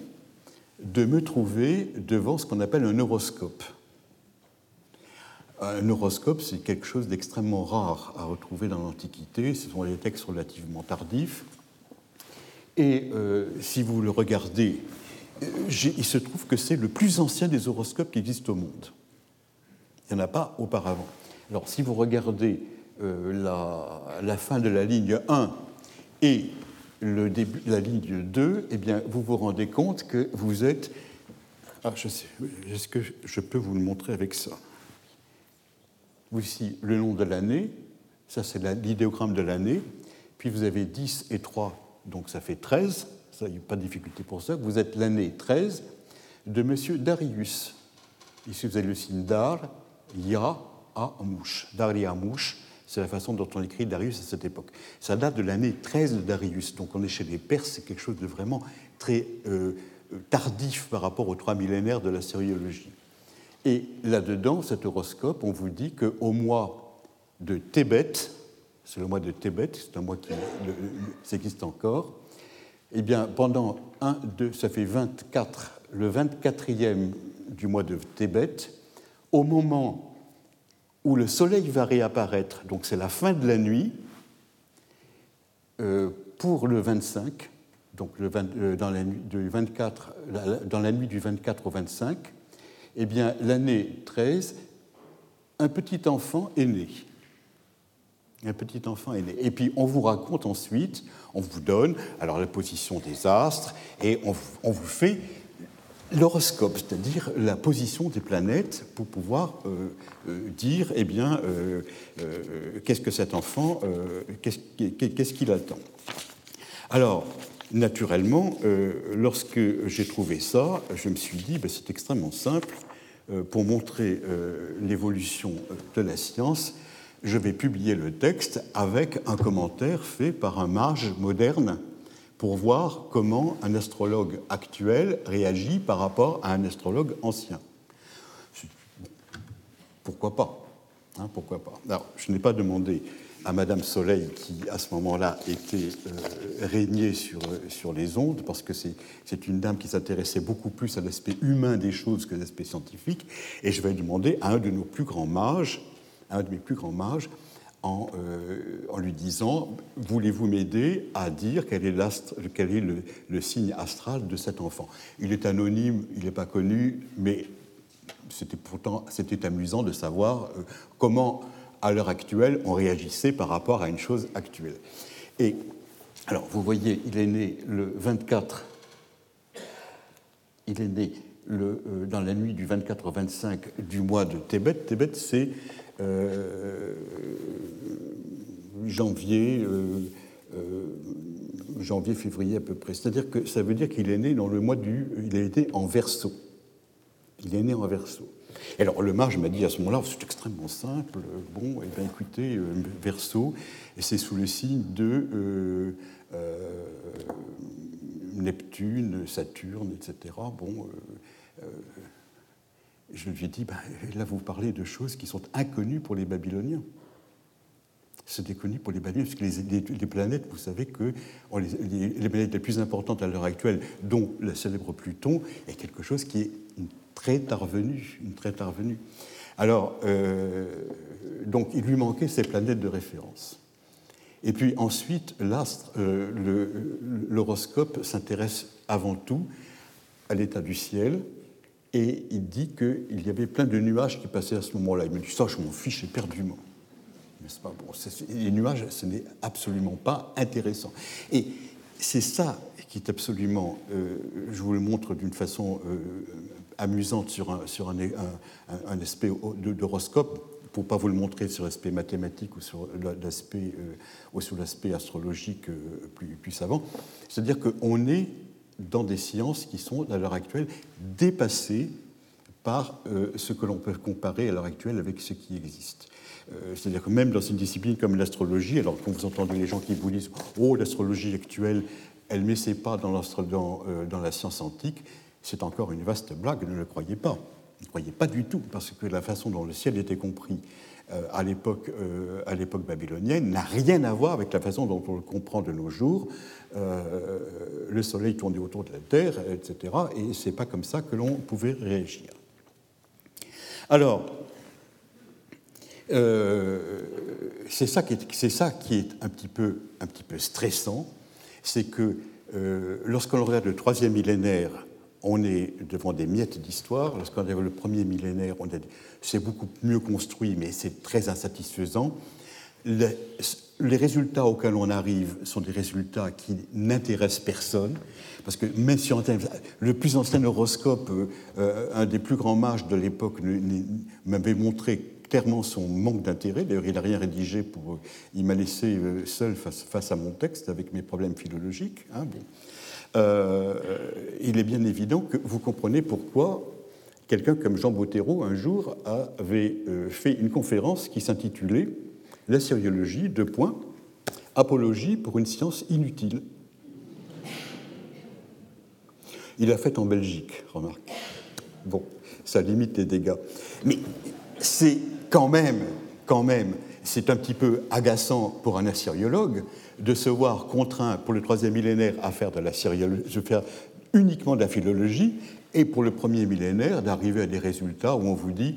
de me trouver devant ce qu'on appelle un horoscope. Un horoscope, c'est quelque chose d'extrêmement rare à retrouver dans l'Antiquité. Ce sont des textes relativement tardifs. Et euh, si vous le regardez, euh, il se trouve que c'est le plus ancien des horoscopes qui existent au monde. Il n'y en a pas auparavant. Alors, si vous regardez euh, la, la, fin de la ligne 1 et le début, la ligne 2, eh bien, vous vous rendez compte que vous êtes. Ah, je sais, est-ce que je peux vous le montrer avec ça? Voici le nom de l'année, ça c'est l'idéogramme de l'année, puis vous avez 10 et 3, donc ça fait 13, ça, il n'y a pas de difficulté pour ça. Vous êtes l'année 13 de M. Darius. Ici vous avez le signe Dar, Ya, A, Mouche. Dar, Ya, Mouche, c'est la façon dont on écrit Darius à cette époque. Ça date de l'année 13 de Darius, donc on est chez les Perses, c'est quelque chose de vraiment très euh, tardif par rapport aux trois millénaires de la sériologie. Et là-dedans, cet horoscope, on vous dit qu'au mois de Tébet, c'est le mois de Tébet, c'est un mois qui existe encore, eh bien, pendant un, deux, ça fait 24, le 24e du mois de Tébet, au moment où le soleil va réapparaître, donc c'est la fin de la nuit, euh, pour le 25, donc euh, dans, la nuit du 24, dans la nuit du 24 au 25, eh bien l'année 13, un petit enfant est né. Un petit enfant est né. Et puis on vous raconte ensuite, on vous donne alors la position des astres et on, vous fait l'horoscope, c'est-à-dire la position des planètes pour pouvoir euh, euh, dire, eh bien, euh, qu'est-ce que cet enfant, qu'est-ce qu'il attend. Alors, naturellement, lorsque j'ai trouvé ça, je me suis dit, ben, c'est extrêmement simple. Euh, pour montrer euh, l'évolution de la science, je vais publier le texte avec un commentaire fait par un mage moderne pour voir comment un astrologue actuel réagit par rapport à un astrologue ancien. Pourquoi pas hein, Pourquoi pas Alors, je n'ai pas demandé à Madame Soleil, qui à ce moment-là était euh, régnée sur, sur les ondes, parce que c'est une dame qui s'intéressait beaucoup plus à l'aspect humain des choses que l'aspect scientifique, et je vais demander à un de nos plus grands mages, un de mes plus grands mages, en, euh, en lui disant Voulez-vous m'aider à dire quel est, quel est le, le, signe astral de cet enfant? Il est anonyme, il n'est pas connu, mais c'était pourtant c'était amusant de savoir euh, comment à l'heure actuelle, on réagissait par rapport à une chose actuelle. Et alors, vous voyez, il est né le 24, il est né le, euh, dans la nuit du 24 au 25 du mois de Tébet. Tébet, c'est euh, janvier, euh, janvier, février à peu près. C'est-à-dire que ça veut dire qu'il est né dans le mois du. Il a été en verso. Il est né en verso alors le mage m'a dit à ce moment-là, c'est extrêmement simple, bon, eh bien écoutez, euh, et c'est sous le signe de euh, euh, Neptune, Saturne, etc. Bon, je lui ai dit, ben, là vous parlez de choses qui sont inconnues pour les Babyloniens. C'est connu pour les Babyloniens, parce que les, planètes, vous savez que les, les, planètes les plus importantes à l'heure actuelle, dont le célèbre Pluton, est quelque chose qui est très tard venue, une très. Alors, euh, donc, il lui manquait ces planètes de référence. Et puis ensuite, l'astre, euh, l'horoscope s'intéresse avant tout à l'état du ciel, et il dit qu'il y avait plein de nuages qui passaient à ce moment-là. Il me dit ça, je m'en fiche éperdument. N'est-ce pas? Les nuages, ce n'est absolument pas intéressant. Et c'est ça qui est absolument, euh, je vous le montre d'une façon amusante sur un, aspect d'horoscope, pour ne pas vous le montrer sur l'aspect mathématique ou sur l'aspect euh, astrologique euh, plus, plus savant. C'est-à-dire qu'on est dans des sciences qui sont, à l'heure actuelle, dépassées par euh, ce que l'on peut comparer à l'heure actuelle avec ce qui existe. C'est-à-dire que même dans une discipline comme l'astrologie, alors quand vous entendez les gens qui vous disent Oh, l'astrologie actuelle, elle ne met ses pas dans, dans, dans la science antique, c'est encore une vaste blague, ne le croyez pas. Ne croyez pas du tout, parce que la façon dont le ciel était compris euh, à l'époque euh, babylonienne n'a rien à voir avec la façon dont on le comprend de nos jours. Euh, le soleil tournait autour de la Terre, etc. Et c'est pas comme ça que l'on pouvait réagir. Alors, c'est ça, qui est, ça qui est un petit peu, un petit peu stressant, c'est que lorsqu'on regarde le troisième millénaire on est devant des miettes d'histoire. Lorsqu'on avait le premier millénaire, c'est beaucoup mieux construit, mais c'est très insatisfaisant. Les, résultats auxquels on arrive sont des résultats qui n'intéressent personne, parce que même si on, le plus ancien horoscope, euh, un des plus grands mages de l'époque, m'avait montré clairement son manque d'intérêt. D'ailleurs, il n'a rien rédigé pour. Il m'a laissé euh, seul face, à mon texte avec mes problèmes philologiques. Hein, bon. Euh, il est bien évident que vous comprenez pourquoi quelqu'un comme Jean Bottero, un jour, avait euh, fait une conférence qui s'intitulait La sériologie, deux points, apologie pour une science inutile. Il l'a fait en Belgique, remarque. Bon, ça limite les dégâts. Mais c'est quand même, quand même, c'est un petit peu agaçant pour un assyriologue de se voir contraint pour le troisième millénaire à faire de la uniquement de la philologie, et pour le premier millénaire d'arriver à des résultats où on vous dit,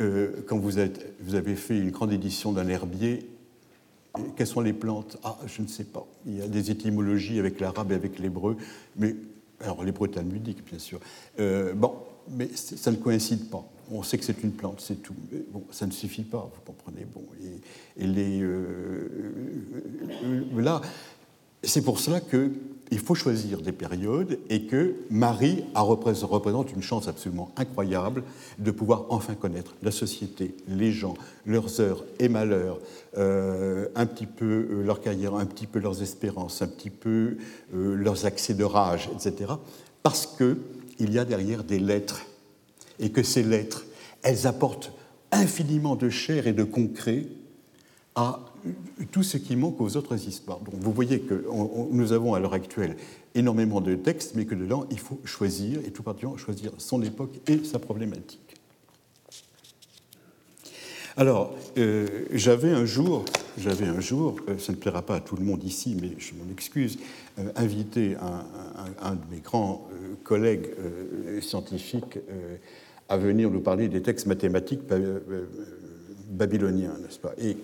euh, quand vous avez fait une grande édition d'un herbier, quelles sont les plantes? Ah, je ne sais pas. Il y a des étymologies avec l'arabe et avec l'hébreu, mais alors l'hébreu talmudique, bien sûr. Euh, bon, mais ça ne coïncide pas. On sait que c'est une plante, c'est tout. Mais bon, ça ne suffit pas, vous comprenez. Bon, et, les, euh, euh, là, c'est pour cela que il faut choisir des périodes et que Marie représente une chance absolument incroyable de pouvoir enfin connaître la société, les gens, leurs heures et malheurs, euh, un petit peu euh, leur carrière, un petit peu leurs espérances, un petit peu euh, leurs accès de rage, etc. Parce qu'il y a derrière des lettres et que ces lettres, elles apportent infiniment de chair et de concret à tout ce qui manque aux autres histoires. Donc vous voyez que nous avons à l'heure actuelle énormément de textes, mais que dedans, il faut choisir, et tout particulièrement choisir son époque et sa problématique. Alors, euh, j'avais un jour, euh, ça ne plaira pas à tout le monde ici, mais je m'en excuse, euh, invité un, un, de mes grands collègues scientifiques à venir nous parler des textes mathématiques babyloniens, n'est-ce pas? Et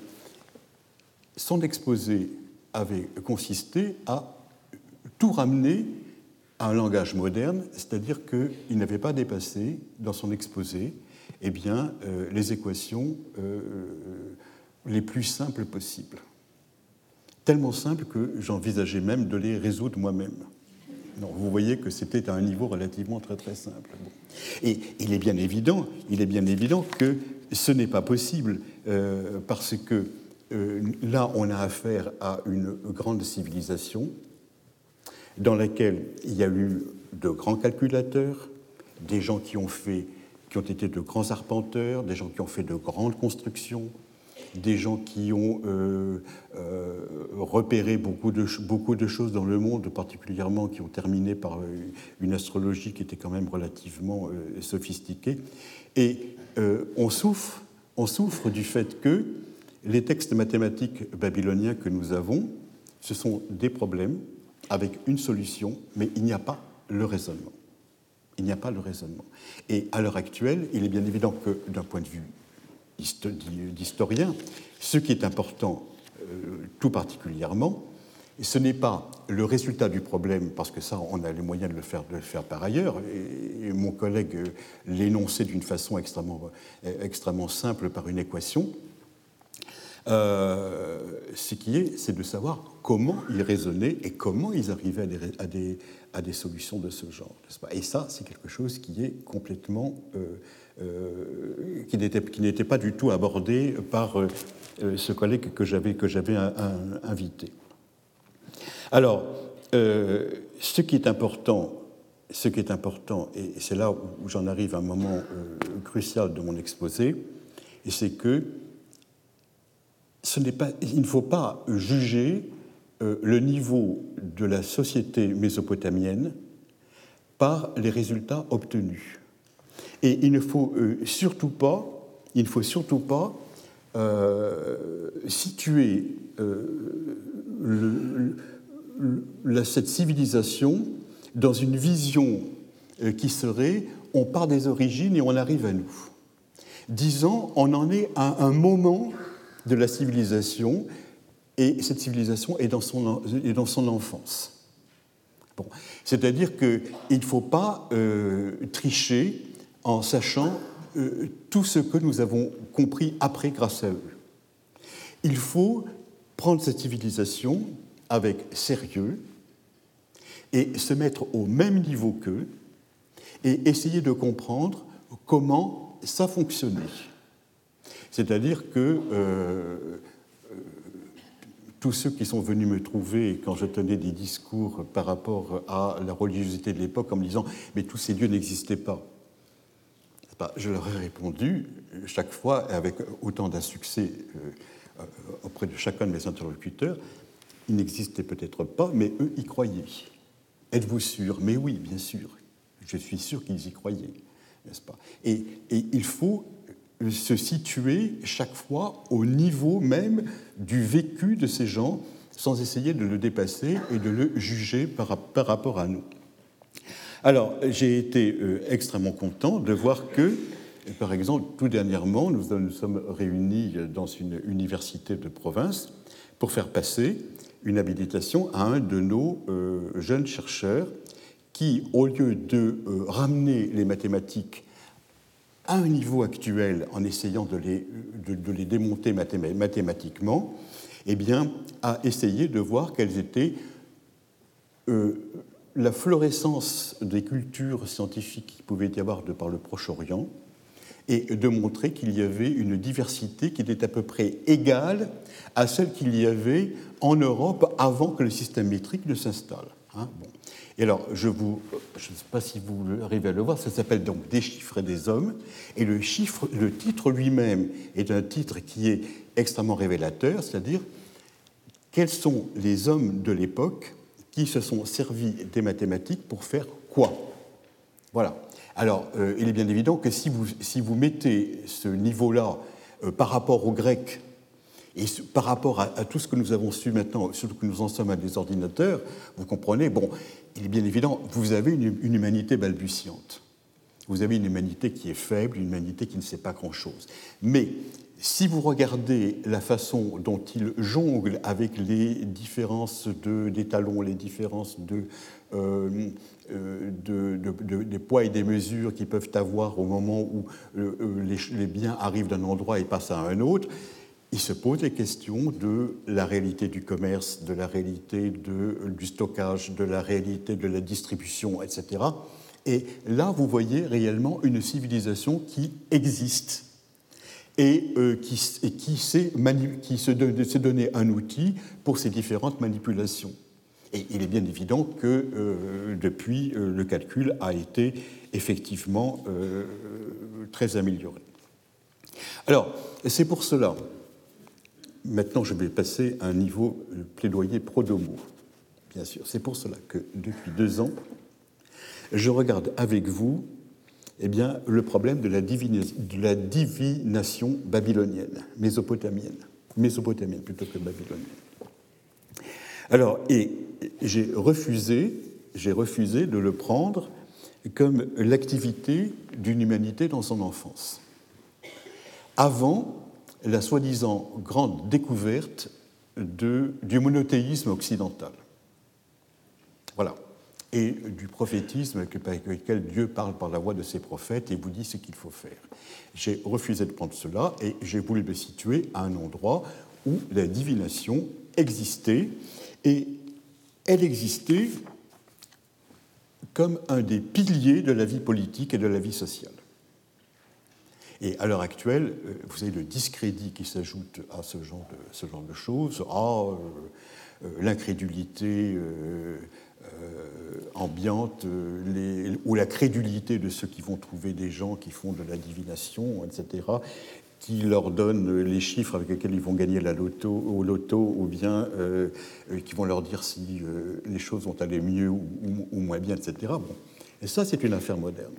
son exposé avait consisté à tout ramener à un langage moderne, c'est-à-dire qu'il n'avait pas dépassé dans son exposé eh bien, euh, les équations euh, les plus simples possibles. Tellement simples que j'envisageais même de les résoudre moi-même. vous voyez que c'était à un niveau relativement très très simple. Et il est bien évident, il est bien évident que ce n'est pas possible euh, parce que euh, là, on a affaire à une grande civilisation dans laquelle il y a eu de grands calculateurs, des gens qui ont fait, qui ont été de grands arpenteurs, des gens qui ont fait de grandes constructions, des gens qui ont euh, euh, repéré beaucoup de, beaucoup de choses dans le monde, particulièrement qui ont terminé par une astrologie qui était quand même relativement sophistiquée. Et on souffre, on souffre du fait que les textes mathématiques babyloniens que nous avons, ce sont des problèmes avec une solution, mais il n'y a pas le raisonnement. Il n'y a pas le raisonnement. Et à l'heure actuelle, il est bien évident que d'un point de vue d'historien, ce qui est important euh, tout particulièrement, ce n'est pas le résultat du problème, parce que ça, on a les moyens de le faire, de par ailleurs, et, mon collègue euh, l'énonçait d'une façon extrêmement, euh, extrêmement simple par une équation, ce qui est, c'est de savoir comment ils raisonnaient et comment ils arrivaient à des, solutions de ce genre. Pas? Et ça, c'est quelque chose qui est complètement. Euh, euh, qui n'était pas du tout abordé par ce collègue que j'avais invité. Alors, ce qui est important, ce qui est important, et c'est là où j'en arrive à un moment crucial de mon exposé, c'est que il ne faut pas juger euh, le niveau de la société mésopotamienne par les résultats obtenus. Et il ne faut euh, surtout pas, il ne faut surtout pas euh, situer cette civilisation dans une vision qui serait on part des origines et on arrive à nous. Disons, on en est à un moment de la civilisation, et cette civilisation est dans son, est dans son enfance. Bon. C'est-à-dire qu'il ne faut pas euh, tricher en sachant euh, tout ce que nous avons compris après grâce à eux. Il faut prendre cette civilisation avec sérieux et se mettre au même niveau qu'eux et essayer de comprendre comment ça fonctionnait. C'est-à-dire que euh, tous ceux qui sont venus me trouver quand je tenais des discours par rapport à la religiosité de l'époque en me disant Mais tous ces dieux n'existaient pas. Je leur ai répondu chaque fois, avec autant d'insuccès euh, auprès de chacun de mes interlocuteurs Ils n'existaient peut-être pas, mais eux y croyaient. Êtes-vous sûr? Mais oui, bien sûr. Je suis sûr qu'ils y croyaient, n'est-ce pas? Et, et il faut se situer chaque fois au niveau même du vécu de ces gens, sans essayer de le dépasser et de le juger par, rapport à nous. Alors, j'ai été euh, extrêmement content de voir que, par exemple, tout dernièrement, nous nous sommes réunis dans une université de province pour faire passer une habilitation à un de nos euh, jeunes chercheurs qui, au lieu de euh, ramener les mathématiques à un niveau actuel en essayant de les, de, démonter mathématiquement, eh bien, a essayé de voir quelles étaient la florescence des cultures scientifiques qui pouvaient y avoir de par le Proche-Orient et de montrer qu'il y avait une diversité qui était à peu près égale à celle qu'il y avait en Europe avant que le système métrique ne s'installe. Hein. Et alors, je ne sais pas si vous arrivez à le voir, ça s'appelle donc et des hommes. Et le, titre lui-même est un titre qui est extrêmement révélateur, c'est-à-dire quels sont les hommes de l'époque qui se sont servis des mathématiques pour faire quoi? Voilà. Alors, euh, il est bien évident que si vous, mettez ce niveau-là euh, par rapport aux Grecs et par rapport à, tout ce que nous avons su maintenant, surtout que nous en sommes à des ordinateurs, vous comprenez, bon, il est bien évident, vous avez une, humanité balbutiante. Vous avez une humanité qui est faible, une humanité qui ne sait pas grand-chose. Mais si vous regardez la façon dont il jongle avec les différences de, des talons, les différences de, euh, euh, des poids et des mesures qui peuvent avoir au moment où euh, les, biens arrivent d'un endroit et passent à un autre, il se pose les questions de la réalité du commerce, de la réalité du stockage, de la réalité de la distribution, etc. Et là, vous voyez réellement une civilisation qui existe et, qui, et qui, s'est donné un outil pour ces différentes manipulations. Et il est bien évident que euh, depuis, euh, le calcul a été effectivement euh, très amélioré. Alors, c'est pour cela, maintenant je vais passer à un niveau plaidoyer pro-domo, bien sûr. C'est pour cela que depuis deux ans, je regarde avec vous eh bien, le problème de la, de la divination babylonienne, mésopotamienne, mésopotamienne plutôt que babylonienne. Alors, et j'ai refusé, j'ai refusé de le prendre comme l'activité d'une humanité dans son enfance. Avant la soi-disant grande découverte du monothéisme occidental. Voilà. Et du prophétisme avec lequel Dieu parle par la voix de ses prophètes et vous dit ce qu'il faut faire. J'ai refusé de prendre cela et j'ai voulu me situer à un endroit où la divination existait et elle existait comme un des piliers de la vie politique et de la vie sociale. Et à l'heure actuelle, euh, vous avez le discrédit qui s'ajoute à ce genre de, choses. Euh, l'incrédulité ambiante ou la crédulité de ceux qui vont trouver des gens qui font de la divination, etc qui leur donnent les chiffres avec lesquels ils vont gagner la loto, au loto, ou bien euh, euh, qui vont leur dire si les choses vont aller mieux ou, moins bien, etc. Bon. Et ça, c'est une affaire moderne.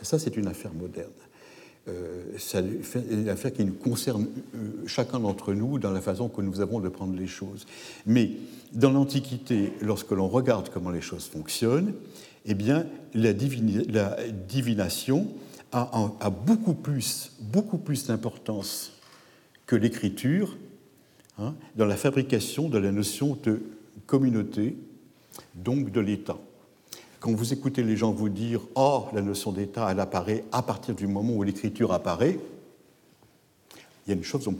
Et ça, c'est une affaire moderne. C'est une affaire qui nous concerne chacun d'entre nous dans la façon que nous avons de prendre les choses. Mais dans l'Antiquité, lorsque l'on regarde comment les choses fonctionnent, eh bien, la, la divination a, beaucoup plus, beaucoup plus d'importance que l'écriture hein, dans la fabrication de la notion de communauté, donc de l'État. Quand vous écoutez les gens vous dire ⁇ Oh, la notion d'État, elle apparaît à partir du moment où l'écriture apparaît ⁇ il y a une chose dont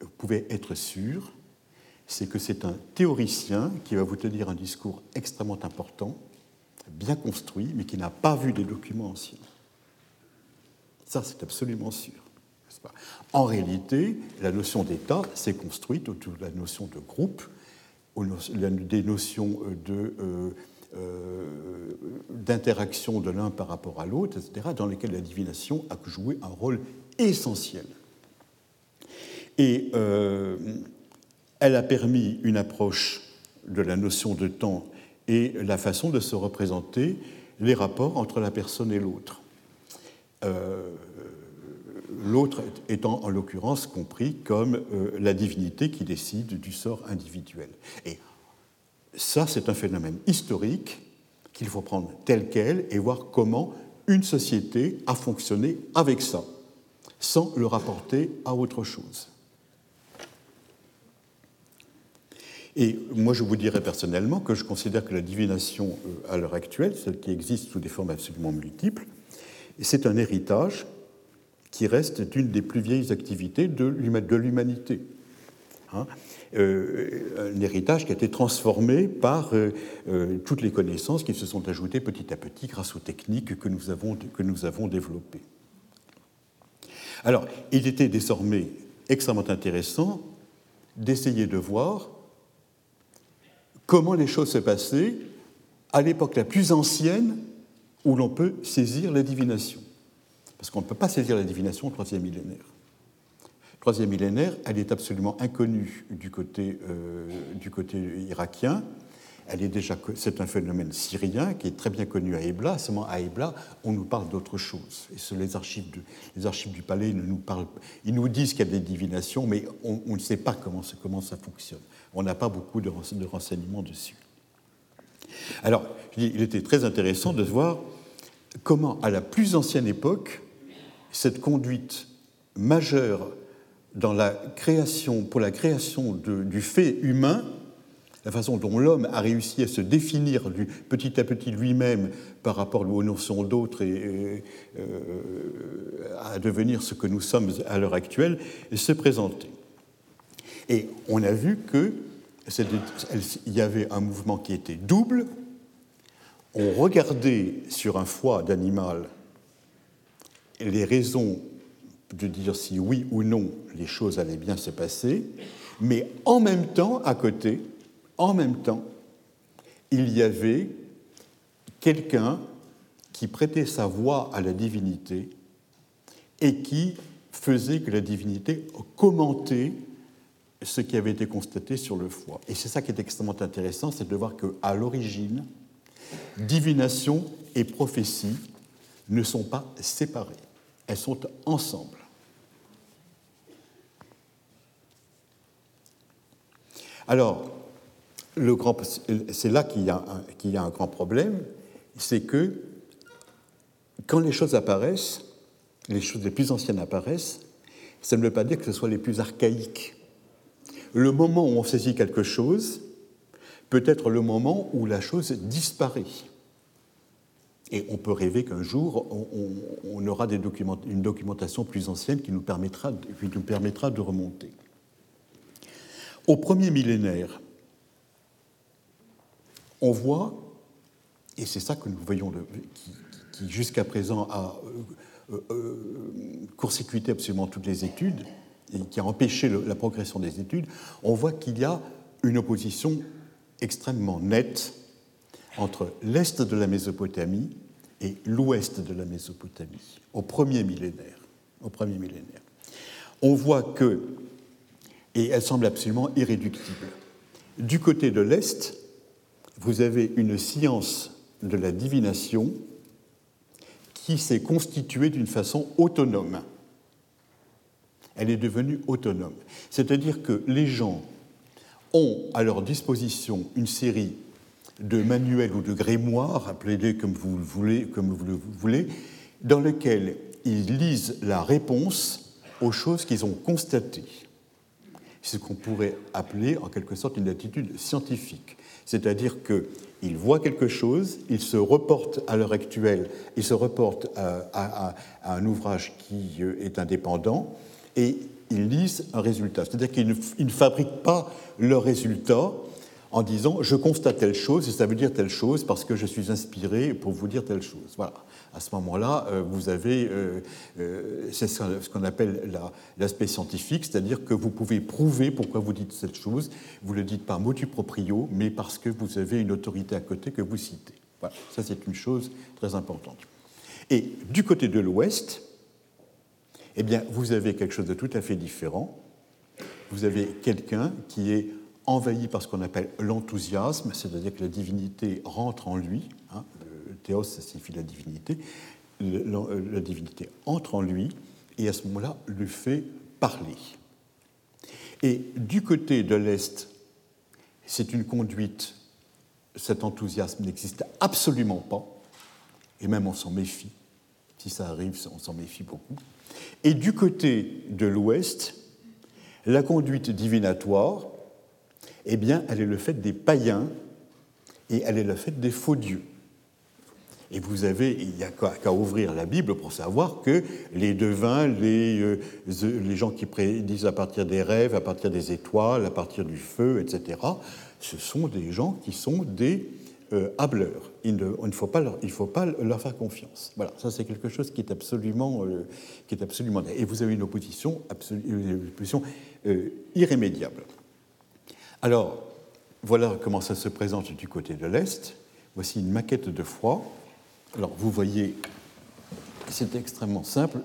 vous pouvez, être sûr, c'est que c'est un théoricien qui va vous tenir un discours extrêmement important, bien construit, mais qui n'a pas vu des documents anciens. Ça, c'est absolument sûr. En réalité, la notion d'État s'est construite autour de la notion de groupe, des notions de, euh, d'interaction de l'un par rapport à l'autre, etc., dans lesquelles la divination a joué un rôle essentiel. Et euh, elle a permis une approche de la notion de temps et la façon de se représenter les rapports entre la personne et l'autre. Euh, l'autre étant en l'occurrence compris comme la divinité qui décide du sort individuel. Et ça, c'est un phénomène historique qu'il faut prendre tel quel et voir comment une société a fonctionné avec ça, sans le rapporter à autre chose. Et moi, je vous dirais personnellement que je considère que la divination euh, à l'heure actuelle, celle qui existe sous des formes absolument multiples, c'est un héritage qui reste une des plus vieilles activités de l'humanité. Hein. Euh, un héritage qui a été transformé par euh, euh, toutes les connaissances qui se sont ajoutées petit à petit grâce aux techniques que nous avons, que nous avons développées. Alors, il était désormais extrêmement intéressant d'essayer de voir comment les choses se passaient à l'époque la plus ancienne où l'on peut saisir la divination. Parce qu'on ne peut pas saisir la divination au troisième millénaire. Troisième millénaire, elle est absolument inconnue du côté, euh, du côté irakien. Elle est déjà, c'est un phénomène syrien qui est très bien connu à Ebla. Seulement à Ebla, on nous parle d'autre chose. Les archives, les archives du palais ne nous parlent. Ils nous disent qu'il y a des divinations, mais on, ne sait pas comment, comment ça fonctionne. On n'a pas beaucoup de, de renseignements dessus. Alors, il était très intéressant de voir comment, à la plus ancienne époque, cette conduite majeure dans la création, pour la création du fait humain, la façon dont l'homme a réussi à se définir petit à petit lui-même par rapport aux notions d'autres et, euh, à devenir ce que nous sommes à l'heure actuelle, se présentait. Et on a vu qu'il y avait un mouvement qui était double. On regardait sur un foie d'animal les raisons de dire si oui ou non les choses allaient bien se passer, mais en même temps, à côté, en même temps, il y avait quelqu'un qui prêtait sa voix à la divinité et qui faisait que la divinité commentait ce qui avait été constaté sur le foie. Et c'est ça qui est extrêmement intéressant, c'est de voir qu'à l'origine, divination et prophétie ne sont pas séparées, elles sont ensemble. Alors, c'est là qu'il y, a un grand problème, c'est que quand les choses apparaissent, les choses les plus anciennes apparaissent, ça ne veut pas dire que ce soit les plus archaïques. Le moment où on saisit quelque chose peut être le moment où la chose disparaît. Et on peut rêver qu'un jour, on, aura une documentation plus ancienne qui nous permettra de remonter. Au premier millénaire, on voit, et c'est ça que nous voyons, qui, jusqu'à présent a euh, euh, court-circuité absolument toutes les études et qui a empêché la progression des études, on voit qu'il y a une opposition extrêmement nette entre l'est de la Mésopotamie et l'ouest de la Mésopotamie, au premier millénaire. Au premier millénaire. On voit que et elle semble absolument irréductible. Du côté de l'Est, vous avez une science de la divination qui s'est constituée d'une façon autonome. Elle est devenue autonome. C'est-à-dire que les gens ont à leur disposition une série de manuels ou de grimoires, appelez-les comme vous le voulez, comme vous le voulez, dans lesquels ils lisent la réponse aux choses qu'ils ont constatées ce qu'on pourrait appeler en quelque sorte une attitude scientifique. C'est-à-dire qu'ils voient quelque chose, ils se reportent à l'heure actuelle, ils se reportent à, un ouvrage qui euh, est indépendant et ils lisent un résultat. C'est-à-dire qu'ils ne, ne fabriquent pas leur résultat en disant je constate telle chose et ça veut dire telle chose parce que je suis inspiré pour vous dire telle chose. Voilà à ce moment-là, euh, vous avez, euh, euh, c'est ce qu'on appelle l'aspect scientifique, c'est-à-dire que vous pouvez prouver pourquoi vous dites cette chose. Vous le dites pas motu proprio, mais parce que vous avez une autorité à côté que vous citez. Voilà, ça c'est une chose très importante. Et du côté de l'Ouest, eh bien, vous avez quelque chose de tout à fait différent. Vous avez quelqu'un qui est envahi par ce qu'on appelle l'enthousiasme, c'est-à-dire que la divinité rentre en lui. Théos, ça signifie la divinité, la divinité entre en lui et à ce moment-là lui fait parler. Et du côté de l'Est, c'est une conduite, cet enthousiasme n'existe absolument pas, et même on s'en méfie. Si ça arrive, on s'en méfie beaucoup. Et du côté de l'Ouest, la conduite divinatoire, eh bien, elle est le fait des païens et elle est le fait des faux dieux. Et vous avez, il n'y a qu'à ouvrir la Bible pour savoir que les devins, les, euh, les gens qui prédisent à partir des rêves, à partir des étoiles, à partir du feu, etc., ce sont des gens qui sont des euh, hableurs. Il ne, faut pas leur, il faut pas leur faire confiance. Voilà, ça c'est quelque chose qui est absolument, euh, qui est absolument. Et vous avez une opposition, une opposition irrémédiable. Alors, voilà comment ça se présente du côté de l'Est. Voici une maquette de foi. Alors, vous voyez, c'est extrêmement simple.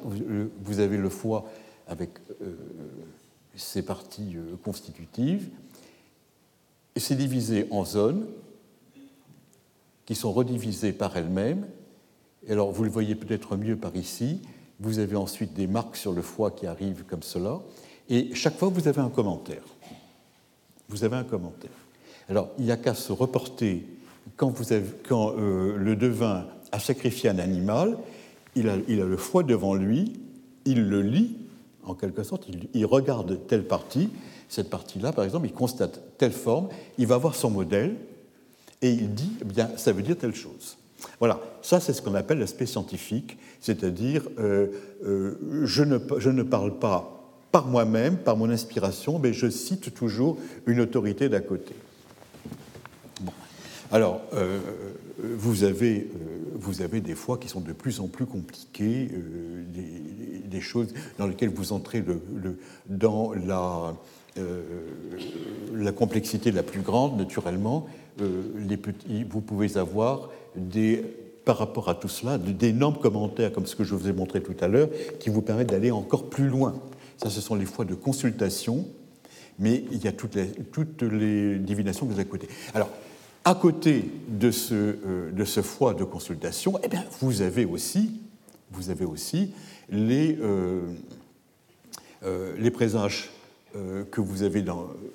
Vous avez le foie avec euh, ses parties euh, constitutives. Et c'est divisé en zones qui sont redivisées par elles-mêmes. Et alors, vous le voyez peut-être mieux par ici. Vous avez ensuite des marques sur le foie qui arrivent comme cela. Et chaque fois, vous avez un commentaire. Vous avez un commentaire. Alors, il n'y a qu'à se reporter quand, vous avez, quand euh, le devin a sacrifié un animal, il a, le foie devant lui, il le lit, en quelque sorte, il, regarde telle partie, cette partie-là, par exemple, il constate telle forme, il va voir son modèle, et il dit, eh bien, ça veut dire telle chose. Voilà, ça c'est ce qu'on appelle l'aspect scientifique, c'est-à-dire euh, euh, je, ne, je ne parle pas par moi-même, par mon inspiration, mais je cite toujours une autorité d'à côté. Alors, euh, vous, avez, euh, vous avez des fois qui sont de plus en plus compliquées, euh, des, choses dans lesquelles vous entrez dans la, complexité la plus grande, naturellement. Vous pouvez avoir des par rapport à tout cela, d'énormes commentaires comme ce que je vous ai montré tout à l'heure, qui vous permettent d'aller encore plus loin. Ça, ce sont les fois de consultation, mais il y a toutes les, toutes les divinations que vous avez côté. Alors, à côté de ce, euh, de foie de consultation, eh bien, vous avez aussi, vous avez aussi les, euh, euh, présages que vous avez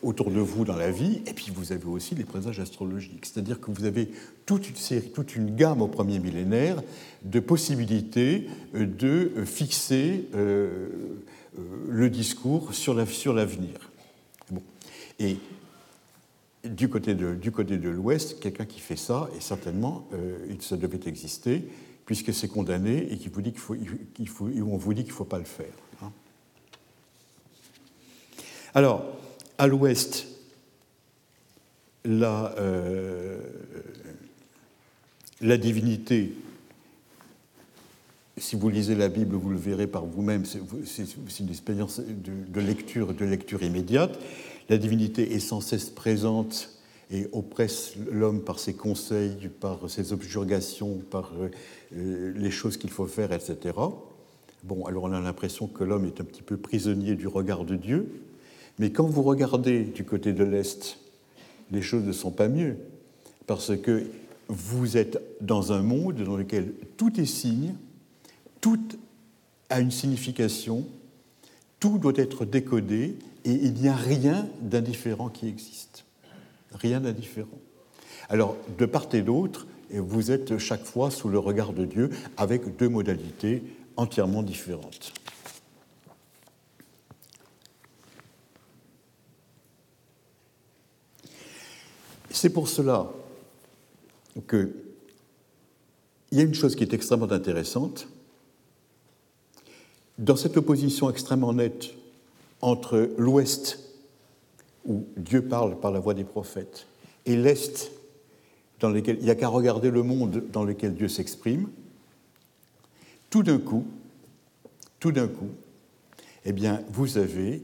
autour de vous dans la vie, et puis vous avez aussi les présages astrologiques. C'est-à-dire que vous avez toute une série, toute une gamme au premier millénaire de possibilités de fixer le discours sur l'avenir. Du côté de, l'Ouest, quelqu'un qui fait ça, et certainement, euh, ça devait exister, puisque c'est condamné et qu'il vous dit qu'il ne faut pas le faire. Hein. Alors, à l'Ouest, la, euh, la divinité, si vous lisez la Bible, vous le verrez par vous-même, c'est, une expérience de, lecture, de lecture immédiate la divinité est sans cesse présente et oppresse l'homme par ses conseils, par ses objurgations, par euh, les choses qu'il faut faire, etc. Bon, alors on a l'impression que l'homme est un petit peu prisonnier du regard de Dieu, mais quand vous regardez du côté de l'Est, les choses ne sont pas mieux, parce que vous êtes dans un monde dans lequel tout est signe, tout a une signification, tout doit être décodé, et il n'y a rien d'indifférent qui existe. Rien d'indifférent. Alors, de part et d'autre, vous êtes chaque fois sous le regard de Dieu avec deux modalités entièrement différentes. C'est pour cela que il y a une chose qui est extrêmement intéressante. Dans cette opposition extrêmement nette entre l'Ouest, où Dieu parle par la voix des prophètes, et l'Est, dans lequel il n'y a qu'à regarder le monde dans lequel Dieu s'exprime, tout d'un coup, tout d'un coup, eh bien, vous avez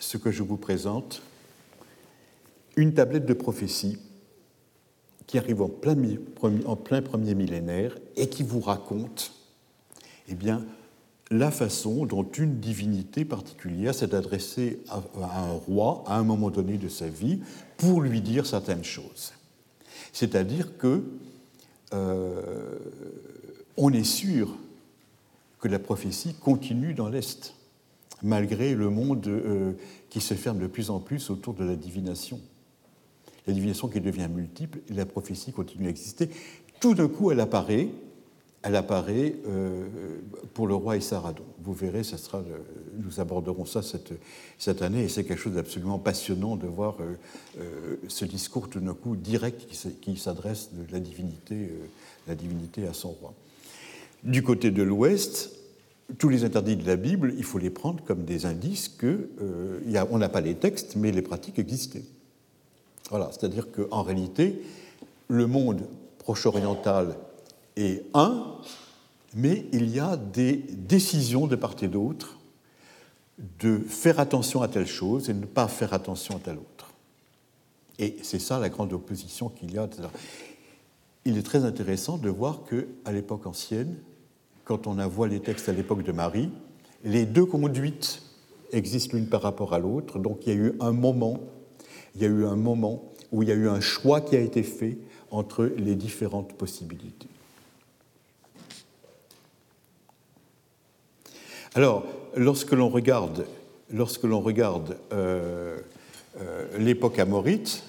ce que je vous présente, une tablette de prophétie qui arrive en plein, en plein premier millénaire et qui vous raconte eh bien, la façon dont une divinité particulière s'est adressée à, un roi à un moment donné de sa vie pour lui dire certaines choses. C'est-à-dire que euh, on est sûr que la prophétie continue dans l'Est, malgré le monde euh, qui se ferme de plus en plus autour de la divination. La divination qui devient multiple, la prophétie continue à exister. Tout d'un coup, elle apparaît, elle apparaît euh, pour le roi Essaradon. Vous verrez, ça sera, nous aborderons ça cette, cette année, et c'est quelque chose d'absolument passionnant de voir euh, euh, ce discours tout d'un coup direct qui s'adresse de la divinité, la divinité à son roi. Du côté de l'Ouest, tous les interdits de la Bible, il faut les prendre comme des indices que on n'a pas les textes, mais les pratiques existaient. Voilà, c'est-à-dire qu'en réalité, le monde proche-oriental est un, mais il y a des décisions de part et d'autre de faire attention à telle chose et de ne pas faire attention à telle autre. Et c'est ça la grande opposition qu'il y a. Il est très intéressant de voir qu'à l'époque ancienne, quand on voit les textes à l'époque de Marie, les deux conduites existent l'une par rapport à l'autre. Donc il y a eu un moment, il y a eu un moment où il y a eu un choix qui a été fait entre les différentes possibilités. Alors, lorsque l'on regarde, lorsque l'on regarde euh, euh, l'époque amorite,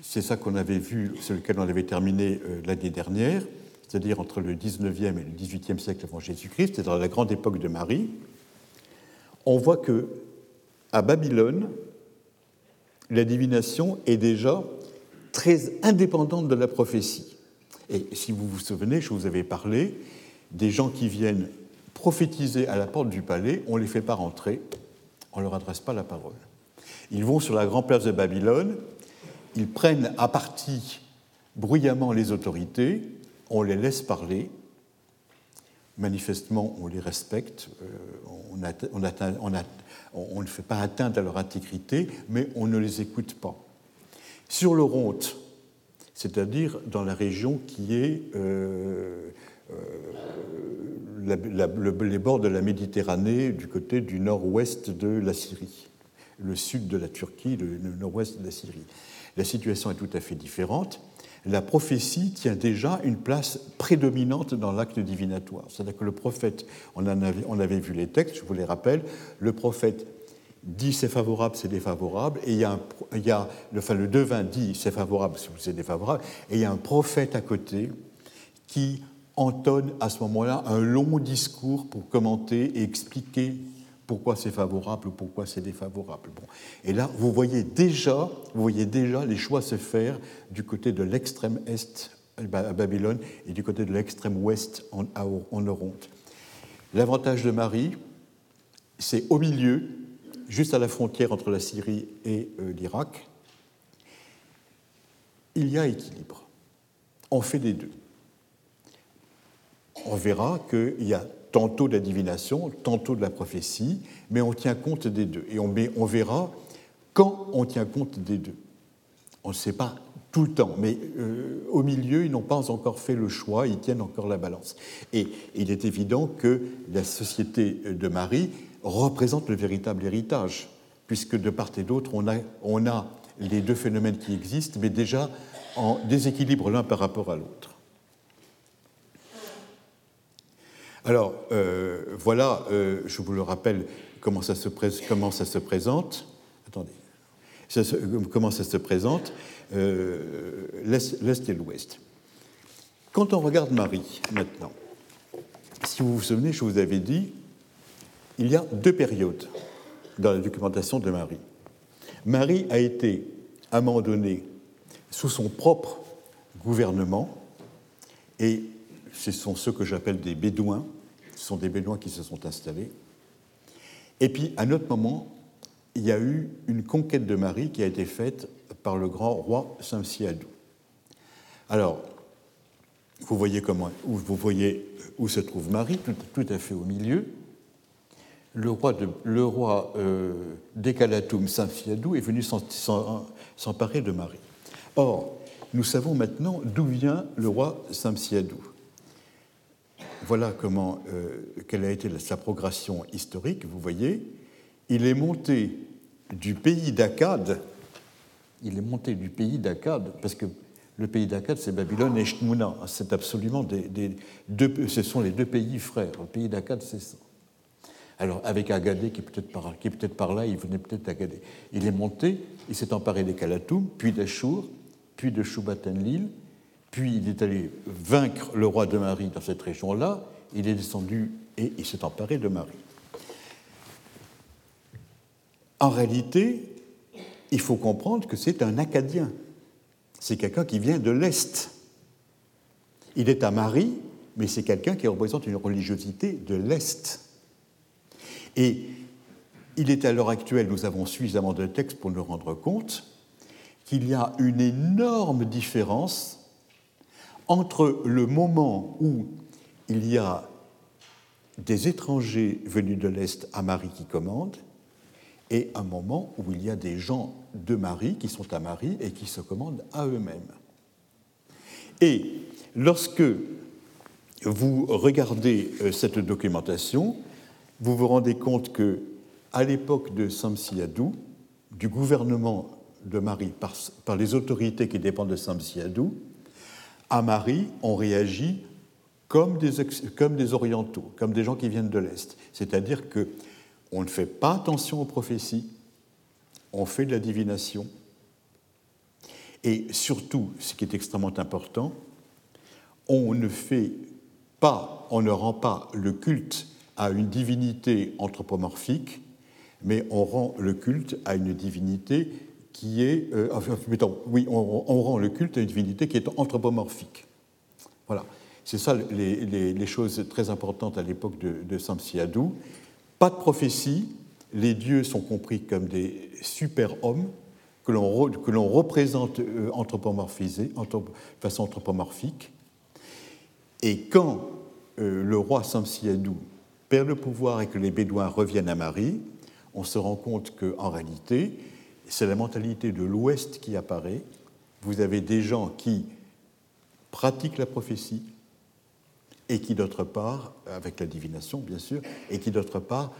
c'est ça qu'on avait vu, sur lequel on avait terminé euh, l'année dernière, c'est-à-dire entre le 19e et le 18e siècle avant Jésus-Christ, c'est dans la grande époque de Marie, on voit que à Babylone, la divination est déjà très indépendante de la prophétie. Et si vous vous souvenez, je vous avais parlé des gens qui viennent prophétiser à la porte du palais, on ne les fait pas rentrer, on ne leur adresse pas la parole. Ils vont sur la grande place de Babylone, ils prennent à partie bruyamment les autorités, on les laisse parler, manifestement on les respecte, euh, on, ne fait pas atteinte à leur intégrité, mais on ne les écoute pas. Sur le Ronte, c'est-à-dire dans la région qui est euh, euh, les bords de la Méditerranée du côté du nord-ouest de la Syrie, le sud de la Turquie, le nord-ouest de la Syrie. La situation est tout à fait différente. La prophétie tient déjà une place prédominante dans l'acte divinatoire. C'est-à-dire que le prophète, on, avait, vu les textes, je vous les rappelle, le prophète dit c'est favorable, c'est défavorable, et il y a, il y a enfin, le devin dit c'est favorable, c'est défavorable, et il y a un prophète à côté qui entonne à ce moment-là un long discours pour commenter et expliquer pourquoi c'est favorable ou pourquoi c'est défavorable. Bon. Et là, vous voyez déjà, vous voyez déjà les choix se faire du côté de l'extrême est à Babylone et du côté de l'extrême ouest en, en. L'avantage de Marie, c'est au milieu, juste à la frontière entre la Syrie et euh, l'Irak, il y a équilibre. On fait les deux on verra qu'il y a tantôt de la divination, tantôt de la prophétie, mais on tient compte des deux. Et on, verra quand on tient compte des deux. On ne sait pas tout le temps, mais euh, au milieu, ils n'ont pas encore fait le choix, ils tiennent encore la balance. Et il est évident que la société de Marie représente le véritable héritage, puisque de part et d'autre, on a, on a les deux phénomènes qui existent, mais déjà en déséquilibre l'un par rapport à l'autre. Alors, euh, voilà, euh, je vous le rappelle, comment ça se, présente. Attendez. comment ça se présente euh, l'Est et l'Ouest. Quand on regarde Marie, maintenant, si vous vous souvenez, je vous avais dit, il y a deux périodes dans la documentation de Marie. Marie a été, à sous son propre gouvernement, et ce sont ceux que j'appelle des Bédouins, ce sont des Bédouins qui se sont installés. Et puis, à un autre moment, il y a eu une conquête de Marie qui a été faite par le grand roi Samsiadou. Alors, vous voyez, comment, vous voyez où se trouve Marie, tout, à fait au milieu. Le roi, de, le roi euh, Samsiadou, est venu s'emparer de Marie. Or, nous savons maintenant d'où vient le roi Samsiadou voilà comment, euh, quelle a été sa progression historique, vous voyez. Il est monté du pays d'Akkad, il est monté du pays d'Akkad, parce que le pays d'Akkad, c'est Babylone et Shmouna. C'est absolument des, deux, ce sont les deux pays frères. Le pays d'Akkad, c'est ça. Alors, avec Agadé, qui est peut-être par, peut par là, il venait peut-être d'Agadé. Il est monté, il s'est emparé des Kalatoum, puis d'Achour, puis de Shubatenlil, puis il est allé vaincre le roi de Marie dans cette région-là, il est descendu et il s'est emparé de Marie. En réalité, il faut comprendre que c'est un Acadien. C'est quelqu'un qui vient de l'Est. Il est à Marie, mais c'est quelqu'un qui représente une religiosité de l'Est. Et il est à l'heure actuelle, nous avons suffisamment de textes pour nous rendre compte qu'il y a une énorme différence entre le moment où il y a des étrangers venus de l'Est à Marie qui commandent et un moment où il y a des gens de Marie qui sont à Marie et qui se commandent à eux-mêmes. Et lorsque vous regardez euh, cette documentation, vous vous rendez compte que à l'époque de Samsiadou, du gouvernement de Marie par, les autorités qui dépendent de Samsiadou, à Marie, on réagit comme des, orientaux, comme des gens qui viennent de l'Est. C'est-à-dire que on ne fait pas attention aux prophéties, on fait de la divination. Et surtout, ce qui est extrêmement important, on ne on ne rend pas le culte à une divinité anthropomorphique, mais on rend le culte à une divinité qui est, euh, enfin, oui, on, rend le culte à une divinité qui est anthropomorphique. Voilà, c'est ça les, choses très importantes à l'époque de, de. Pas de prophétie, les dieux sont compris comme des super-hommes que l'on représente euh, anthropomorphisés, de façon anthropomorphique. Et quand euh, le roi Samsiadou perd le pouvoir et que les Bédouins reviennent à Marie, on se rend compte qu'en réalité, c'est la mentalité de l'Ouest qui apparaît. Vous avez des gens qui pratiquent la prophétie, et qui d'autre part, avec la divination bien sûr, et qui d'autre part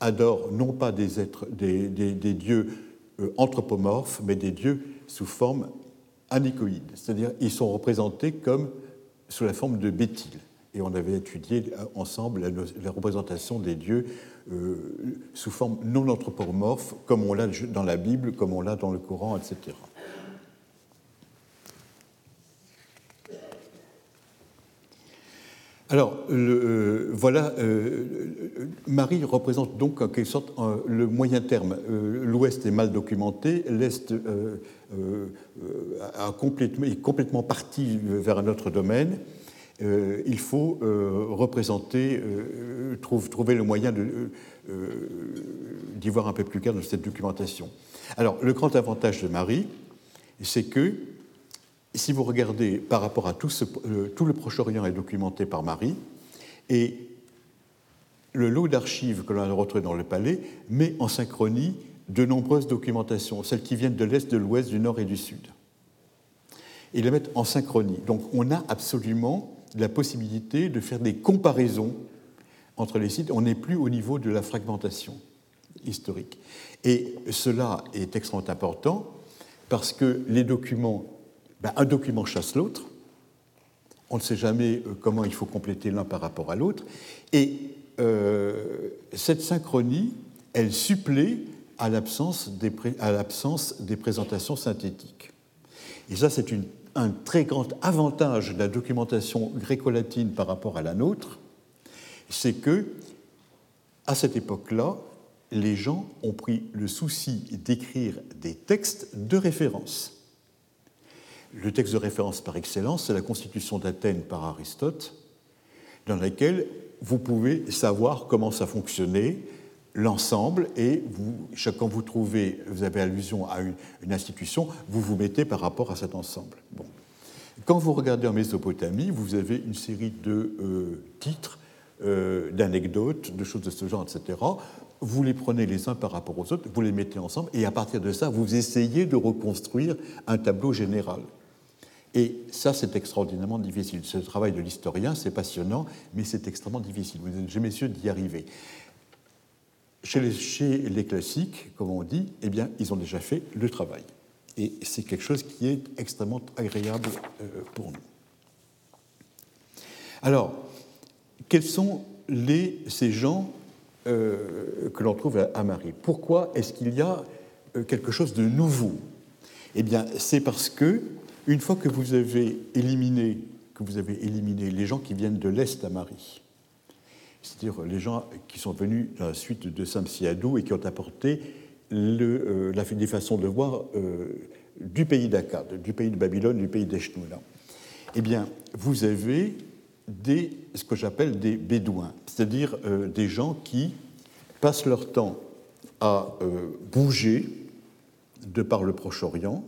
adorent non pas des, êtres, des, dieux euh, anthropomorphes, mais des dieux sous forme anéchoïde, c'est-à-dire ils sont représentés comme sous la forme de bétiles. Et on avait étudié euh, ensemble la, représentation des dieux euh, sous forme non anthropomorphe, comme on l'a dans la Bible, comme on l'a dans le Coran, etc. Alors, euh, voilà, euh, Marie représente donc en quelque sorte le moyen terme. L'Ouest est mal documenté, l'Est est complètement parti vers un autre domaine. Il faut représenter, trouver le moyen d'y voir un peu plus clair dans cette documentation. Alors, le grand avantage de Marie, c'est que si vous regardez par rapport à tout, euh, tout le Proche-Orient est documenté par Marie, et le lot d'archives que l'on a retrouvé dans le palais met en synchronie de nombreuses documentations, celles qui viennent de l'Est, de l'Ouest, du Nord et du Sud. Et les mettent en synchronie. Donc on a absolument la possibilité de faire des comparaisons entre les sites. On n'est plus au niveau de la fragmentation historique. Et cela est extrêmement important parce que les documents ben, un document chasse l'autre. On ne sait jamais euh, comment il faut compléter l'un par rapport à l'autre. Et euh, cette synchronie, elle supplée à l'absence des, des, présentations synthétiques. Et ça, c'est un très grand avantage de la documentation gréco-latine par rapport à la nôtre, c'est que, à cette époque-là, les gens ont pris le souci d'écrire des textes de référence. Le texte de référence par excellence, c'est la Constitution d'Athènes par Aristote, dans laquelle vous pouvez savoir comment ça fonctionnait, l'ensemble, et vous, quand vous trouvez, vous avez allusion à une, institution, vous vous mettez par rapport à cet ensemble. Bon. Quand vous regardez en Mésopotamie, vous avez une série de euh, titres, euh, d'anecdotes, de choses de ce genre, etc. Vous les prenez les uns par rapport aux autres, vous les mettez ensemble, et à partir de ça, vous essayez de reconstruire un tableau général. Et ça, c'est extraordinairement difficile. Ce travail de l'historien, c'est passionnant, mais c'est extrêmement difficile. Vous n'êtes jamais d'y arriver. Chez les, classiques, comme on dit, eh bien, ils ont déjà fait le travail. Et c'est quelque chose qui est extrêmement agréable euh, pour nous. Alors, quels sont ces gens euh, que l'on trouve à, Marie? Pourquoi est-ce qu'il y a euh, quelque chose de nouveau? Eh bien, c'est parce que Une fois que vous avez éliminé, que vous avez éliminé les gens qui viennent de l'Est à Marie, c'est-à-dire les gens qui sont venus dans la suite de Samsiadou et qui ont apporté euh, des façons de voir euh, du pays d'Akkad, du pays de Babylone, du pays d'Eshnoula. Eh bien, vous avez ce que j'appelle des bédouins, c'est-à-dire euh, des gens qui passent leur temps à bouger de par le Proche-Orient,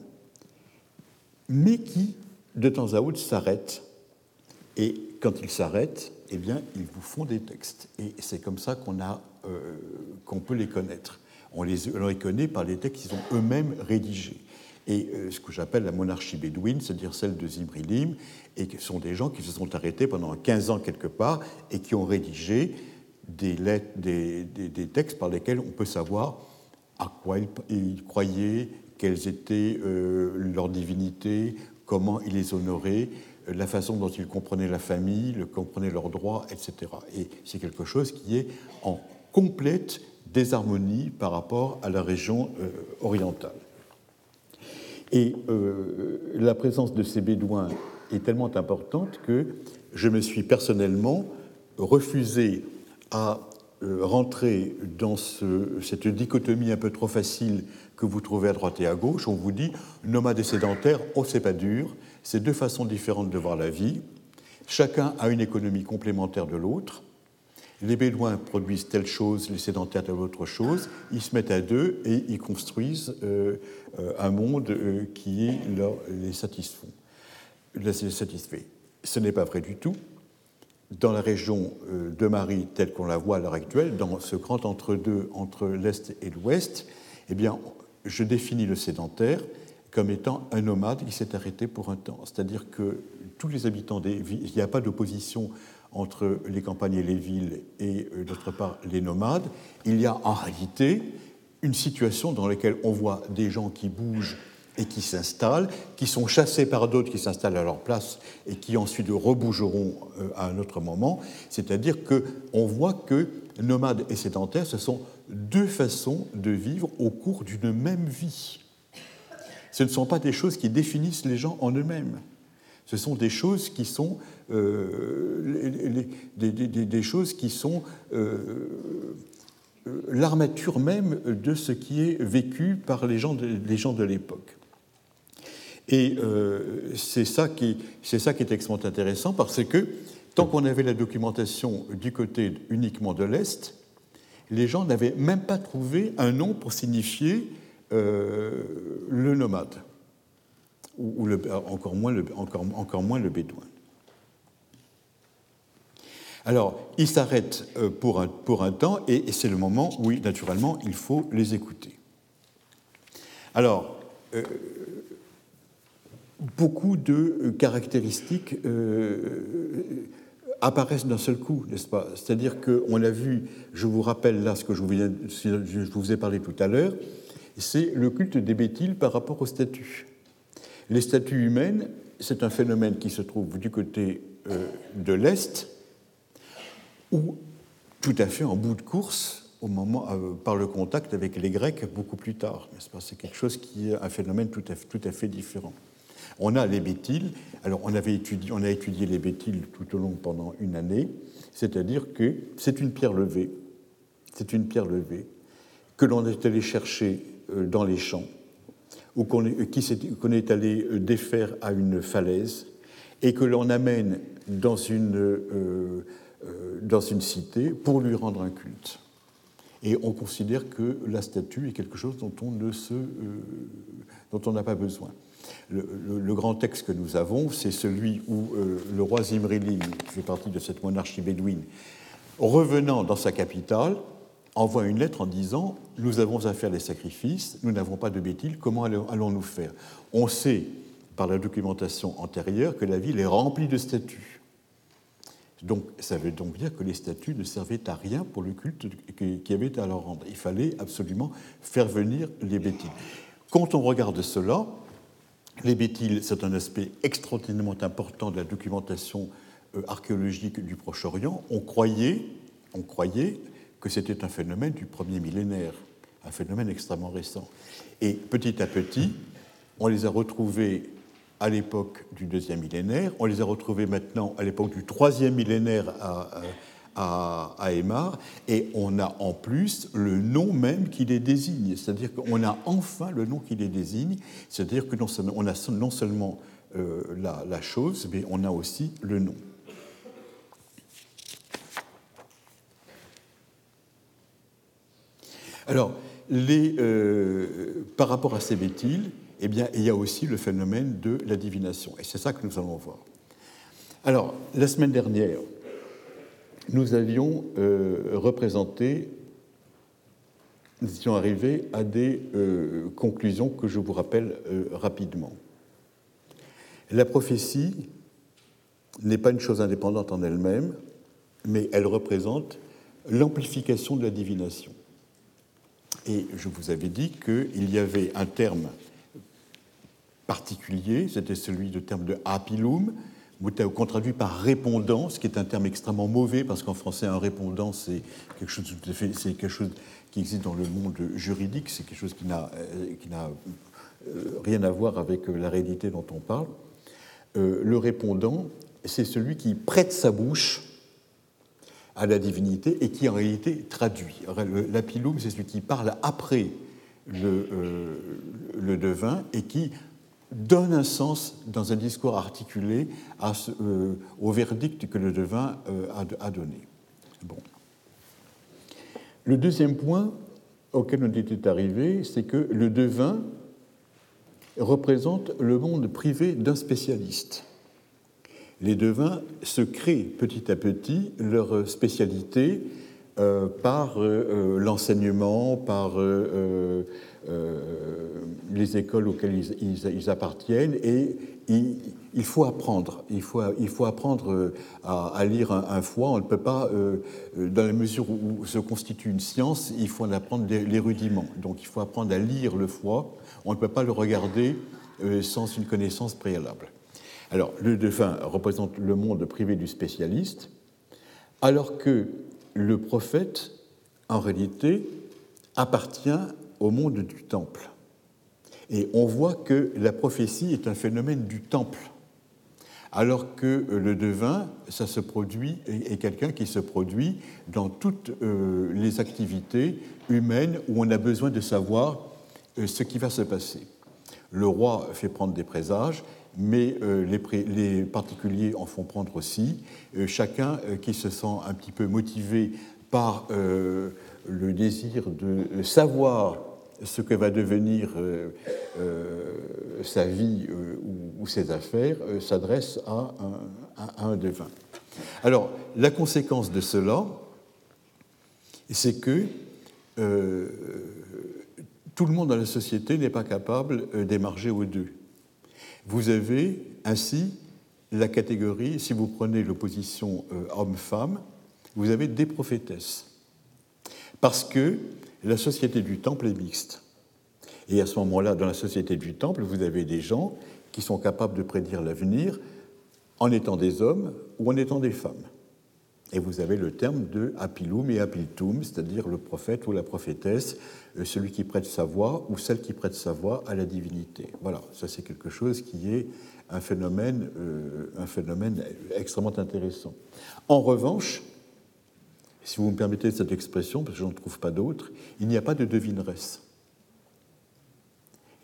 mais qui, de temps à autre, s'arrêtent. Et quand ils s'arrêtent, eh bien, ils vous font des textes. Et c'est comme ça qu'on euh, peut les connaître. On les, on les, connaît par les textes qu'ils ont eux-mêmes rédigés. Et euh, ce que j'appelle la monarchie bédouine, c'est-à-dire celle de Zimrilim, et ce sont des gens qui se sont arrêtés pendant 15 ans quelque part et qui ont rédigé des, lettres, des, des, textes par lesquels on peut savoir à quoi ils, ils croyaient, quelles étaient euh, leurs divinités, comment ils les honoraient, la façon dont ils comprenaient la famille, le comprenaient leurs droits, etc. Et c'est quelque chose qui est en complète désharmonie par rapport à la région euh, orientale. Et euh, la présence de ces Bédouins est tellement importante que je me suis personnellement refusé à euh, rentrer dans cette dichotomie un peu trop facile que vous trouvez à droite et à gauche. On vous dit nomade et sédentaire, oh c'est pas dur, c'est deux façons différentes de voir la vie. Chacun a une économie complémentaire de l'autre. Les Bédouins produisent telle chose, les sédentaires telle autre chose. Ils se mettent à deux et ils construisent euh, euh, un monde euh, qui satisfait. Les satisfait. Ce n'est pas vrai du tout. Dans la région de Marie, telle qu'on la voit à l'heure actuelle, dans ce grand entre-deux entre, l'Est et l'Ouest, eh bien, je définis le sédentaire comme étant un nomade qui s'est arrêté pour un temps. C'est-à-dire que tous les habitants des villes, il n'y a pas d'opposition entre les campagnes et les villes et euh, d'autre part les nomades. Il y a en réalité une situation dans laquelle on voit des gens qui bougent et qui s'installent, qui sont chassés par d'autres qui s'installent à leur place et qui ensuite rebougeront euh, à un autre moment. C'est-à-dire qu'on voit que nomades et sédentaires, ce sont deux façons de vivre au cours d'une même vie ce ne sont pas des choses qui définissent les gens en eux-mêmes. Ce sont des choses qui sont, euh, euh, euh, l'armature même de ce qui est vécu par les gens de, l'époque. Et c'est ça, qui, est extrêmement intéressant parce que tant qu'on avait la documentation du côté uniquement de l'Est, les gens n'avaient même pas trouvé un nom pour signifier euh, le nomade, ou, encore, moins le, encore, encore moins le bédouin. Alors, ils s'arrêtent euh, pour un, pour un temps et, c'est le moment où, naturellement, il faut les écouter. Alors, euh, beaucoup de caractéristiques apparaissent d'un seul coup, n'est-ce pas? C'est-à-dire qu'on a vu, je vous rappelle là ce que je vous, je vous ai parlé tout à l'heure, c'est le culte des bétiles par rapport aux statues. Les statues humaines, c'est un phénomène qui se trouve du côté euh, de l'Est, ou tout à fait en bout de course au moment, euh, par le contact avec les Grecs beaucoup plus tard. C'est quelque chose qui est un phénomène tout à, fait différent. On a les bétiles. Alors, on, avait étudié, on a étudié les bétiles tout au long pendant une année, c'est-à-dire que c'est une pierre levée. C'est une pierre levée que l'on est allé chercher dans les champs, ou qu'on est, allé euh, défaire à une falaise, et que l'on amène dans une, euh, dans une cité pour lui rendre un culte. Et on considère que la statue est quelque chose dont on ne se, dont on n'a pas besoin. Le, grand texte que nous avons, c'est celui où le roi Zimrilim, qui fait partie de cette monarchie bédouine, revenant dans sa capitale, envoie une lettre en disant Nous avons à faire des sacrifices, nous n'avons pas de bétiles, comment allons-nous faire? On sait par la documentation antérieure que la ville est remplie de statues. Donc, ça veut donc dire que les statues ne servaient à rien pour le culte qui avait à leur rendre. Il fallait absolument faire venir les bétiles. Quand on regarde cela, les bétiles, c'est un aspect extraordinairement important de la documentation euh, archéologique du Proche-Orient. On croyait, on croyait que c'était un phénomène du premier millénaire, un phénomène extrêmement récent. Et petit à petit, on les a retrouvés à l'époque du deuxième millénaire. On les a retrouvés maintenant à l'époque du troisième millénaire à, à, Aymar. Et on a en plus le nom même qui les désigne. C'est-à-dire qu'on a enfin le nom qui les désigne. C'est-à-dire que on a non seulement euh, la chose, mais on a aussi le nom. Alors, euh, par rapport à ces méthyles, eh bien, il y a aussi le phénomène de la divination. Et c'est ça que nous allons voir. Alors, la semaine dernière, nous avions euh, représenté, nous étions arrivés à des euh, conclusions que je vous rappelle rapidement. La prophétie n'est pas une chose indépendante en elle-même, mais elle représente l'amplification de la divination. Et je vous avais dit qu'il y avait un terme particulier, c'était celui de terme de apilum, qu'on traduit par répondant, ce qui est un terme extrêmement mauvais, parce qu'en français, un répondant, c'est quelque, chose, qui existe dans le monde juridique, c'est quelque chose qui n'a, euh, euh, rien à voir avec la réalité dont on parle. Euh, le répondant, c'est celui qui prête sa bouche à la divinité et qui en réalité traduit. L'apilum, c'est celui qui parle après le, euh, le, devin et qui donne un sens dans un discours articulé euh, au verdict que le devin euh, a, a, donné. Bon. Le deuxième point auquel on était arrivé, c'est que le devin représente le monde privé d'un spécialiste les devins se créent petit à petit leur spécialité euh, par euh, euh, l'enseignement, par les écoles auxquelles ils, appartiennent, et il, faut apprendre. Il faut, apprendre à, lire un, foie. On ne peut pas, dans la mesure où se constitue une science, il faut en apprendre les, rudiments. Donc il faut apprendre à lire le foie. On ne peut pas le regarder sans une connaissance préalable. Alors, le devin représente le monde privé du spécialiste, alors que le prophète, en réalité, appartient au monde du temple. Et on voit que la prophétie est un phénomène du temple, alors que le devin, ça se produit, est quelqu'un qui se produit dans toutes euh, les activités humaines où on a besoin de savoir euh, ce qui va se passer. Le roi fait prendre des présages mais euh, les, particuliers en font prendre aussi. Euh, chacun euh, qui se sent un petit peu motivé par le désir de savoir ce que va devenir sa vie ou, ses affaires s'adresse à, un devin. Alors, la conséquence de cela, c'est que tout le monde dans la société n'est pas capable d'émarger aux deux. Vous avez ainsi la catégorie, si vous prenez l'opposition euh, homme-femme, vous avez des prophétesses. Parce que la société du temple est mixte. Et à ce moment-là, dans la société du temple, vous avez des gens qui sont capables de prédire l'avenir en étant des hommes ou en étant des femmes. Et vous avez le terme de apilum et apiltum, c'est-à-dire le prophète ou la prophétesse, euh, celui qui prête sa voix ou celle qui prête sa voix à la divinité. Voilà, ça c'est quelque chose qui est un phénomène, euh, un phénomène extrêmement intéressant. En revanche, si vous me permettez cette expression, parce que je n'en trouve pas d'autre, il n'y a pas de devineresse.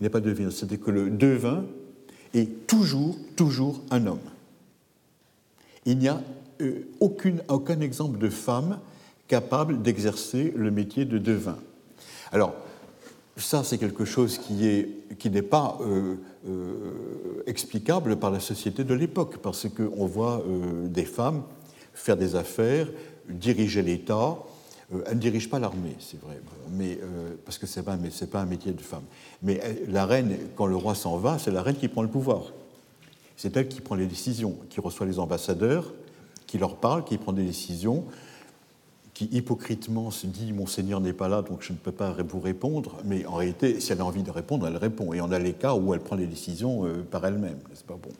Il n'y a pas de devineresse, c'est-à-dire que le devin est toujours, toujours un homme. Il n'y a euh, aucun exemple de femme capable d'exercer le métier de devin. Alors, ça, c'est quelque chose qui n'est qui pas euh, euh, explicable par la société de l'époque, parce qu'on voit des femmes faire des affaires, diriger l'État. elles ne dirigent pas l'armée, c'est vrai, mais, parce que ce n'est pas, pas, un métier de femme. Mais la reine, quand le roi s'en va, c'est la reine qui prend le pouvoir. C'est elle qui prend les décisions, qui reçoit les ambassadeurs, qui leur parle, qui prend des décisions, qui hypocritement se dit Mon Seigneur n'est pas là, donc je ne peux pas vous répondre. Mais en réalité, si elle a envie de répondre, elle répond. Et on a les cas où elle prend les décisions euh, par elle-même, n'est-ce pas? Bon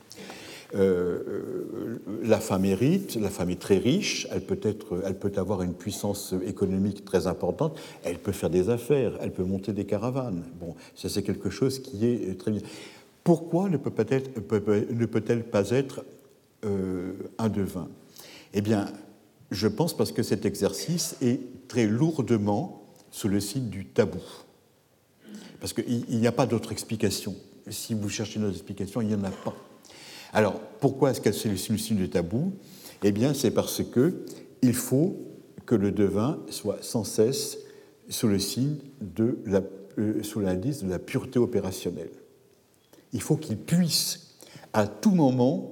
euh, euh, la femme hérite, la femme est très riche, elle peut, être, elle peut avoir une puissance économique très importante, elle peut faire des affaires, elle peut monter des caravanes. Bon, ça c'est quelque chose qui est très bien. pourquoi ne peut-elle pas être un devin Eh bien, je pense parce que cet exercice est très lourdement sous le signe du tabou. Parce qu'il n'y a pas d'autre explication. Si vous cherchez une autre explication, il n'y en a pas. Alors, pourquoi est-ce que c'est le signe du tabou? Eh bien, c'est parce que il faut que le devin soit sans cesse sous le signe de la, euh, sous l'indice de la pureté opérationnelle. Il faut qu'il puisse à tout moment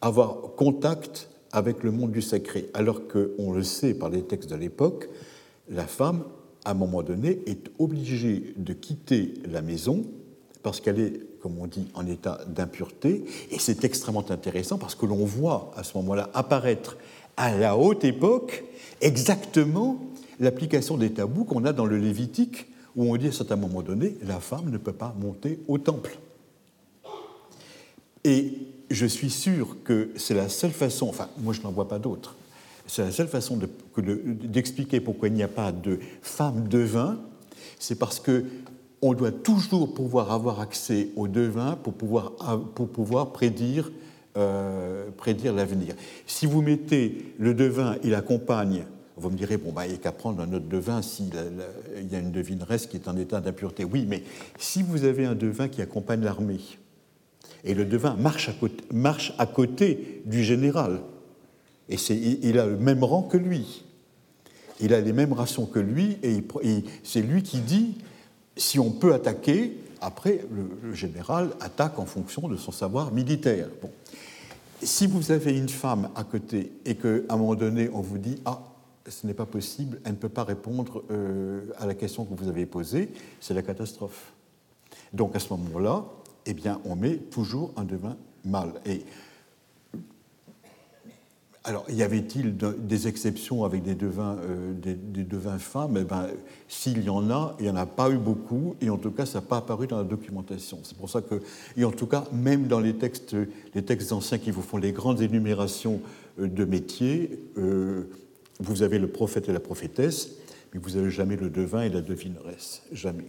avoir contact avec le monde du sacré, alors qu'on le sait par les textes de l'époque, la femme, à un moment donné, est obligée de quitter la maison parce qu'elle est, comme on dit, en état d'impureté. Et c'est extrêmement intéressant parce que l'on voit à ce moment-là apparaître à la haute époque exactement l'application des tabous qu'on a dans le Lévitique, où on dit à un certain moment donné, la femme ne peut pas monter au temple. Et je suis sûr que c'est la seule façon, enfin moi je n'en vois pas d'autre, c'est la seule façon d'expliquer pourquoi il n'y a pas de femme devin, c'est parce que on doit toujours pouvoir avoir accès au devin pour pouvoir, pour pouvoir prédire, euh, prédire l'avenir. Si vous mettez le devin et la compagne, vous me direz, bon, bah, il n'y a qu'à prendre un autre devin s'il y a une devineresse qui est en état d'impureté. Oui, mais si vous avez un devin qui accompagne l'armée, et le devin marche à côté, du général. Et il a le même rang que lui. Il a les mêmes rations que lui, et, c'est lui qui dit si on peut attaquer, après, le, général attaque en fonction de son savoir militaire. Bon. Si vous avez une femme à côté et qu'à un moment donné, on vous dit Ah, ce n'est pas possible, elle ne peut pas répondre euh, à la question que vous avez posée, c'est la catastrophe. Donc à ce moment-là, eh bien, on met toujours un devin mâle. Et alors, y avait-il des exceptions avec des devins, euh, des, devins femmes eh ben, S'il y en a, il n'y en a pas eu beaucoup, et en tout cas, ça n'a pas apparu dans la documentation. C'est pour ça que, et en tout cas, même dans les textes, les textes anciens qui vous font les grandes énumérations euh, de métiers, euh, vous avez le prophète et la prophétesse, mais vous n'avez jamais le devin et la devineresse. Jamais.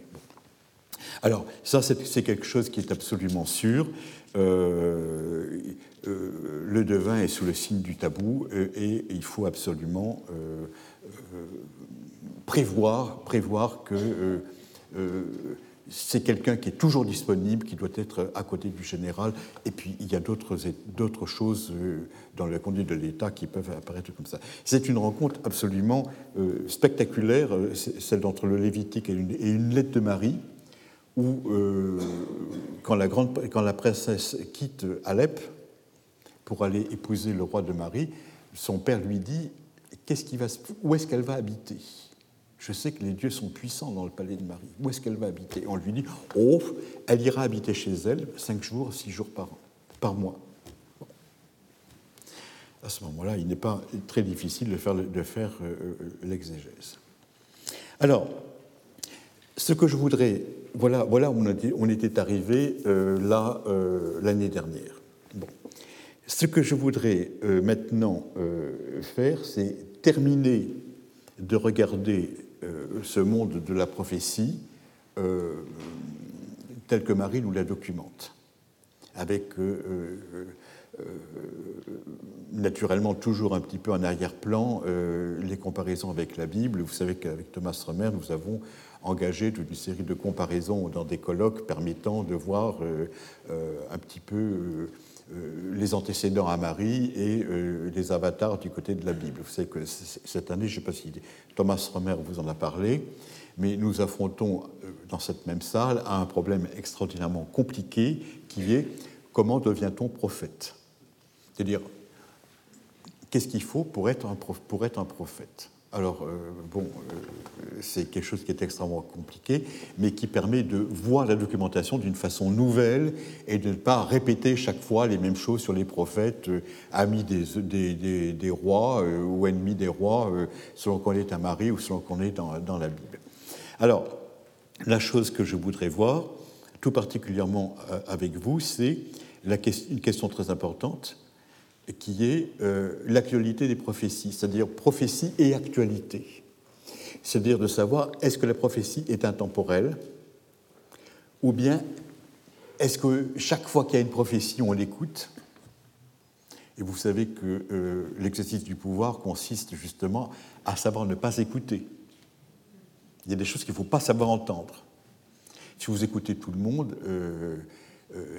Alors, ça, c'est quelque chose qui est absolument sûr. Euh, euh, le devin est sous le signe du tabou euh, et il faut absolument prévoir, prévoir que c'est quelqu'un qui est toujours disponible, qui doit être à côté du général. Et puis, il y a d'autres choses dans la conduite de l'État qui peuvent apparaître comme ça. C'est une rencontre absolument spectaculaire, celle d'entre le Lévitique et une lettre de Marie où, euh, quand, la princesse quitte Alep pour aller épouser le roi de Marie, son père lui dit qu'est-ce va, où est-ce qu'elle va habiter? Je sais que les dieux sont puissants dans le palais de Marie. Où est-ce qu'elle va habiter? On lui dit oh, elle ira habiter chez elle cinq jours, six jours par, par mois. À ce moment-là, il n'est pas très difficile de faire, de faire euh, euh, l'exégèse. Alors, ce que je voudrais, voilà, voilà on, était arrivé euh, là euh, l'année dernière. Ce que je voudrais euh, maintenant faire, c'est terminer de regarder ce monde de la prophétie tel que Marie nous la documente, avec naturellement toujours un petit peu en arrière-plan les comparaisons avec la Bible. Vous savez qu'avec Thomas Romer, nous avons engagé toute une série de comparaisons dans des colloques permettant de voir euh, euh, un petit peu euh, les antécédents à Marie et les avatars du côté de la Bible. Vous savez que cette année, je ne sais pas si Thomas Romer vous en a parlé, mais nous affrontons dans cette même salle un problème extraordinairement compliqué qui est comment devient-on prophète? C'est-à-dire, qu'est-ce qu'il faut pour être un, pour être un prophète? Alors, euh, bon, euh, c'est quelque chose qui est extrêmement compliqué, mais qui permet de voir la documentation d'une façon nouvelle et de ne pas répéter chaque fois les mêmes choses sur les prophètes, euh, amis des, rois ou ennemis des rois, selon qu'on est un mari ou selon qu'on est dans, la Bible. Alors, la chose que je voudrais voir, tout particulièrement avec vous, c'est une question très importante qui est euh, l'actualité des prophéties, c'est-à-dire prophétie et actualité. C'est-à-dire de savoir est-ce que la prophétie est intemporelle ou bien est-ce que chaque fois qu'il y a une prophétie, on l'écoute? Et vous savez que euh, l'exercice du pouvoir consiste justement à savoir ne pas écouter. Il y a des choses qu'il ne faut pas savoir entendre. Si vous écoutez tout le monde, euh,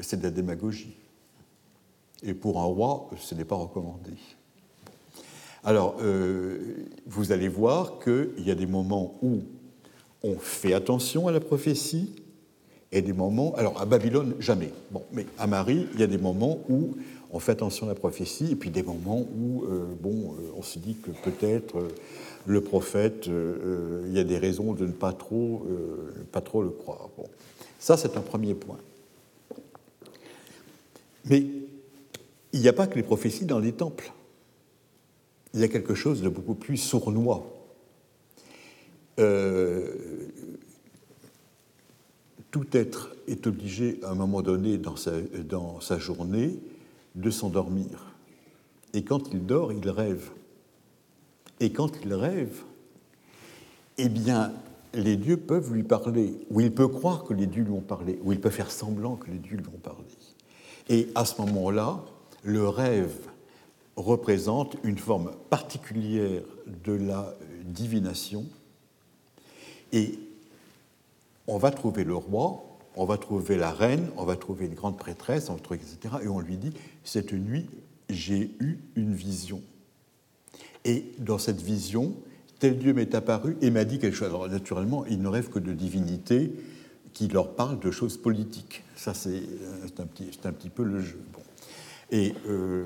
c'est de la démagogie. Et pour un roi, ce n'est pas recommandé. Alors, vous allez voir qu'il y a des moments où on fait attention à la prophétie, et des moments, alors à Babylone, jamais. Bon, mais à Marie, il y a des moments où on fait attention à la prophétie, et puis des moments où, euh, bon, euh, on se dit que peut-être euh, le prophète, il y a des raisons de ne pas trop, pas trop le croire. Bon. Ça, c'est un premier point. Mais il n'y a pas que les prophéties dans les temples. Il y a quelque chose de beaucoup plus sournois. Tout être est obligé à un moment donné dans sa, dans sa journée de s'endormir. Et quand il dort, il rêve. Et quand il rêve, eh bien, les dieux peuvent lui parler, ou il peut croire que les dieux lui ont parlé, ou il peut faire semblant que les dieux lui ont parlé. Et à ce moment-là, le rêve représente une forme particulière de la divination, et on va trouver le roi, on va trouver la reine, on va trouver une grande prêtresse, etc. Et on lui dit, cette nuit, j'ai eu une vision. Et dans cette vision, tel Dieu m'est apparu et m'a dit quelque chose. Alors naturellement, il ne rêve que de divinités qui leur parlent de choses politiques. Ça, c'est euh, un, un petit peu le jeu. Et euh,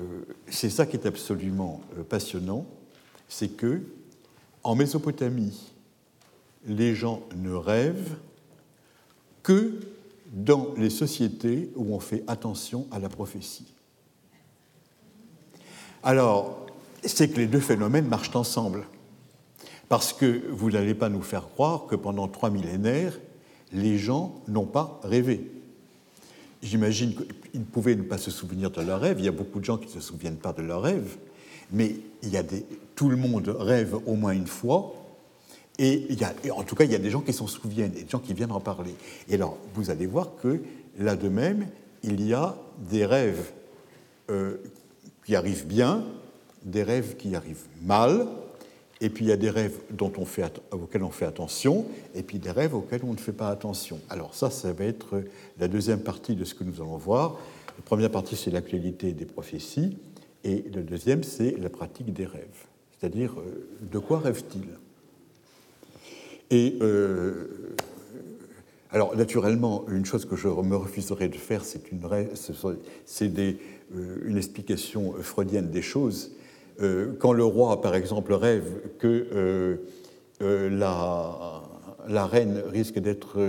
c'est ça qui est absolument euh, passionnant, c'est que en Mésopotamie, les gens ne rêvent que dans les sociétés où on fait attention à la prophétie. Alors, c'est que les deux phénomènes marchent ensemble. Parce que vous n'allez pas nous faire croire que pendant trois millénaires, les gens n'ont pas rêvé. J'imagine qu'ils pouvaient ne pas se souvenir de leurs rêves. Il y a beaucoup de gens qui ne se souviennent pas de leurs rêves. Mais il y a tout le monde rêve au moins une fois et, en tout cas, il y a des gens qui s'en souviennent, des gens qui viennent en parler. Et alors, vous allez voir que là de même, il y a des rêves euh, qui arrivent bien, des rêves qui arrivent mal, et puis il y a des rêves auxquels on fait attention, et puis des rêves auxquels on ne fait pas attention. Alors ça, ça va être la deuxième partie de ce que nous allons voir. La première partie, c'est l'actualité des prophéties, et la deuxième, c'est la pratique des rêves. C'est-à-dire, euh, de quoi rêve-t-il et euh, alors, naturellement, une chose que je me refuserais de faire, c'est une, euh, une, explication freudienne des choses. Euh, quand le roi, par exemple, rêve que la, la, reine risque d'être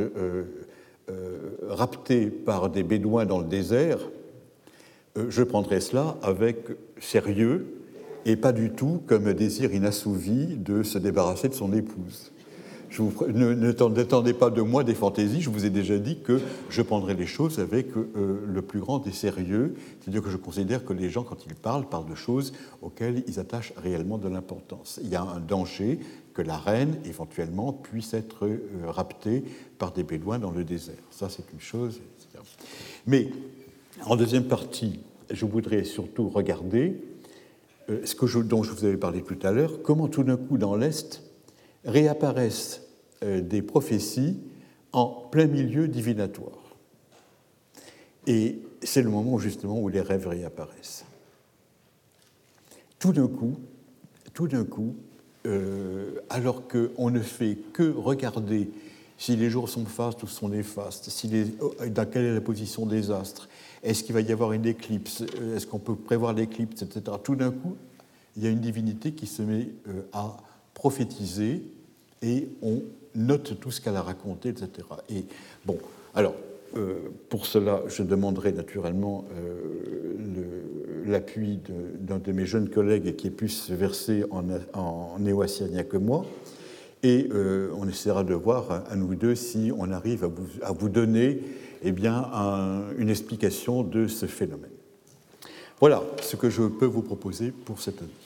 raptée par des bédouins dans le désert, je prendrais cela avec sérieux et pas du tout comme un désir inassouvi de se débarrasser de son épouse ne, pas de moi des fantaisies, je vous ai déjà dit que je prendrai les choses avec euh, le plus grand des sérieux, c'est-à-dire que je considère que les gens, quand ils parlent, parlent de choses auxquelles ils attachent réellement de l'importance. Il y a un danger que la reine, éventuellement, puisse être euh, raptée par des bédouins dans le désert. Ça, c'est une chose. Mais en deuxième partie, je voudrais surtout regarder euh, ce que dont je vous avais parlé tout à l'heure, comment tout d'un coup, dans l'Est, réapparaissent des prophéties en plein milieu divinatoire. Et c'est le moment justement où les rêves réapparaissent. Tout d'un coup, tout d'un coup, euh, alors qu'on ne fait que regarder si les jours sont fastes ou sont néfastes, si euh, dans quelle est la position des astres, est-ce qu'il va y avoir une éclipse, est-ce qu'on peut prévoir l'éclipse, etc. Tout d'un coup, il y a une divinité qui se met à prophétiser et on note tout ce qu'elle a raconté, etc. Et bon, alors, euh, pour cela, je demanderai naturellement euh, l'appui d'un de, mes jeunes collègues qui est plus versé en, en néo-assyrien que moi. Et euh, on essaiera de voir à nous deux si on arrive à vous, à vous donner eh bien, une explication de ce phénomène. Voilà ce que je peux vous proposer pour cette année.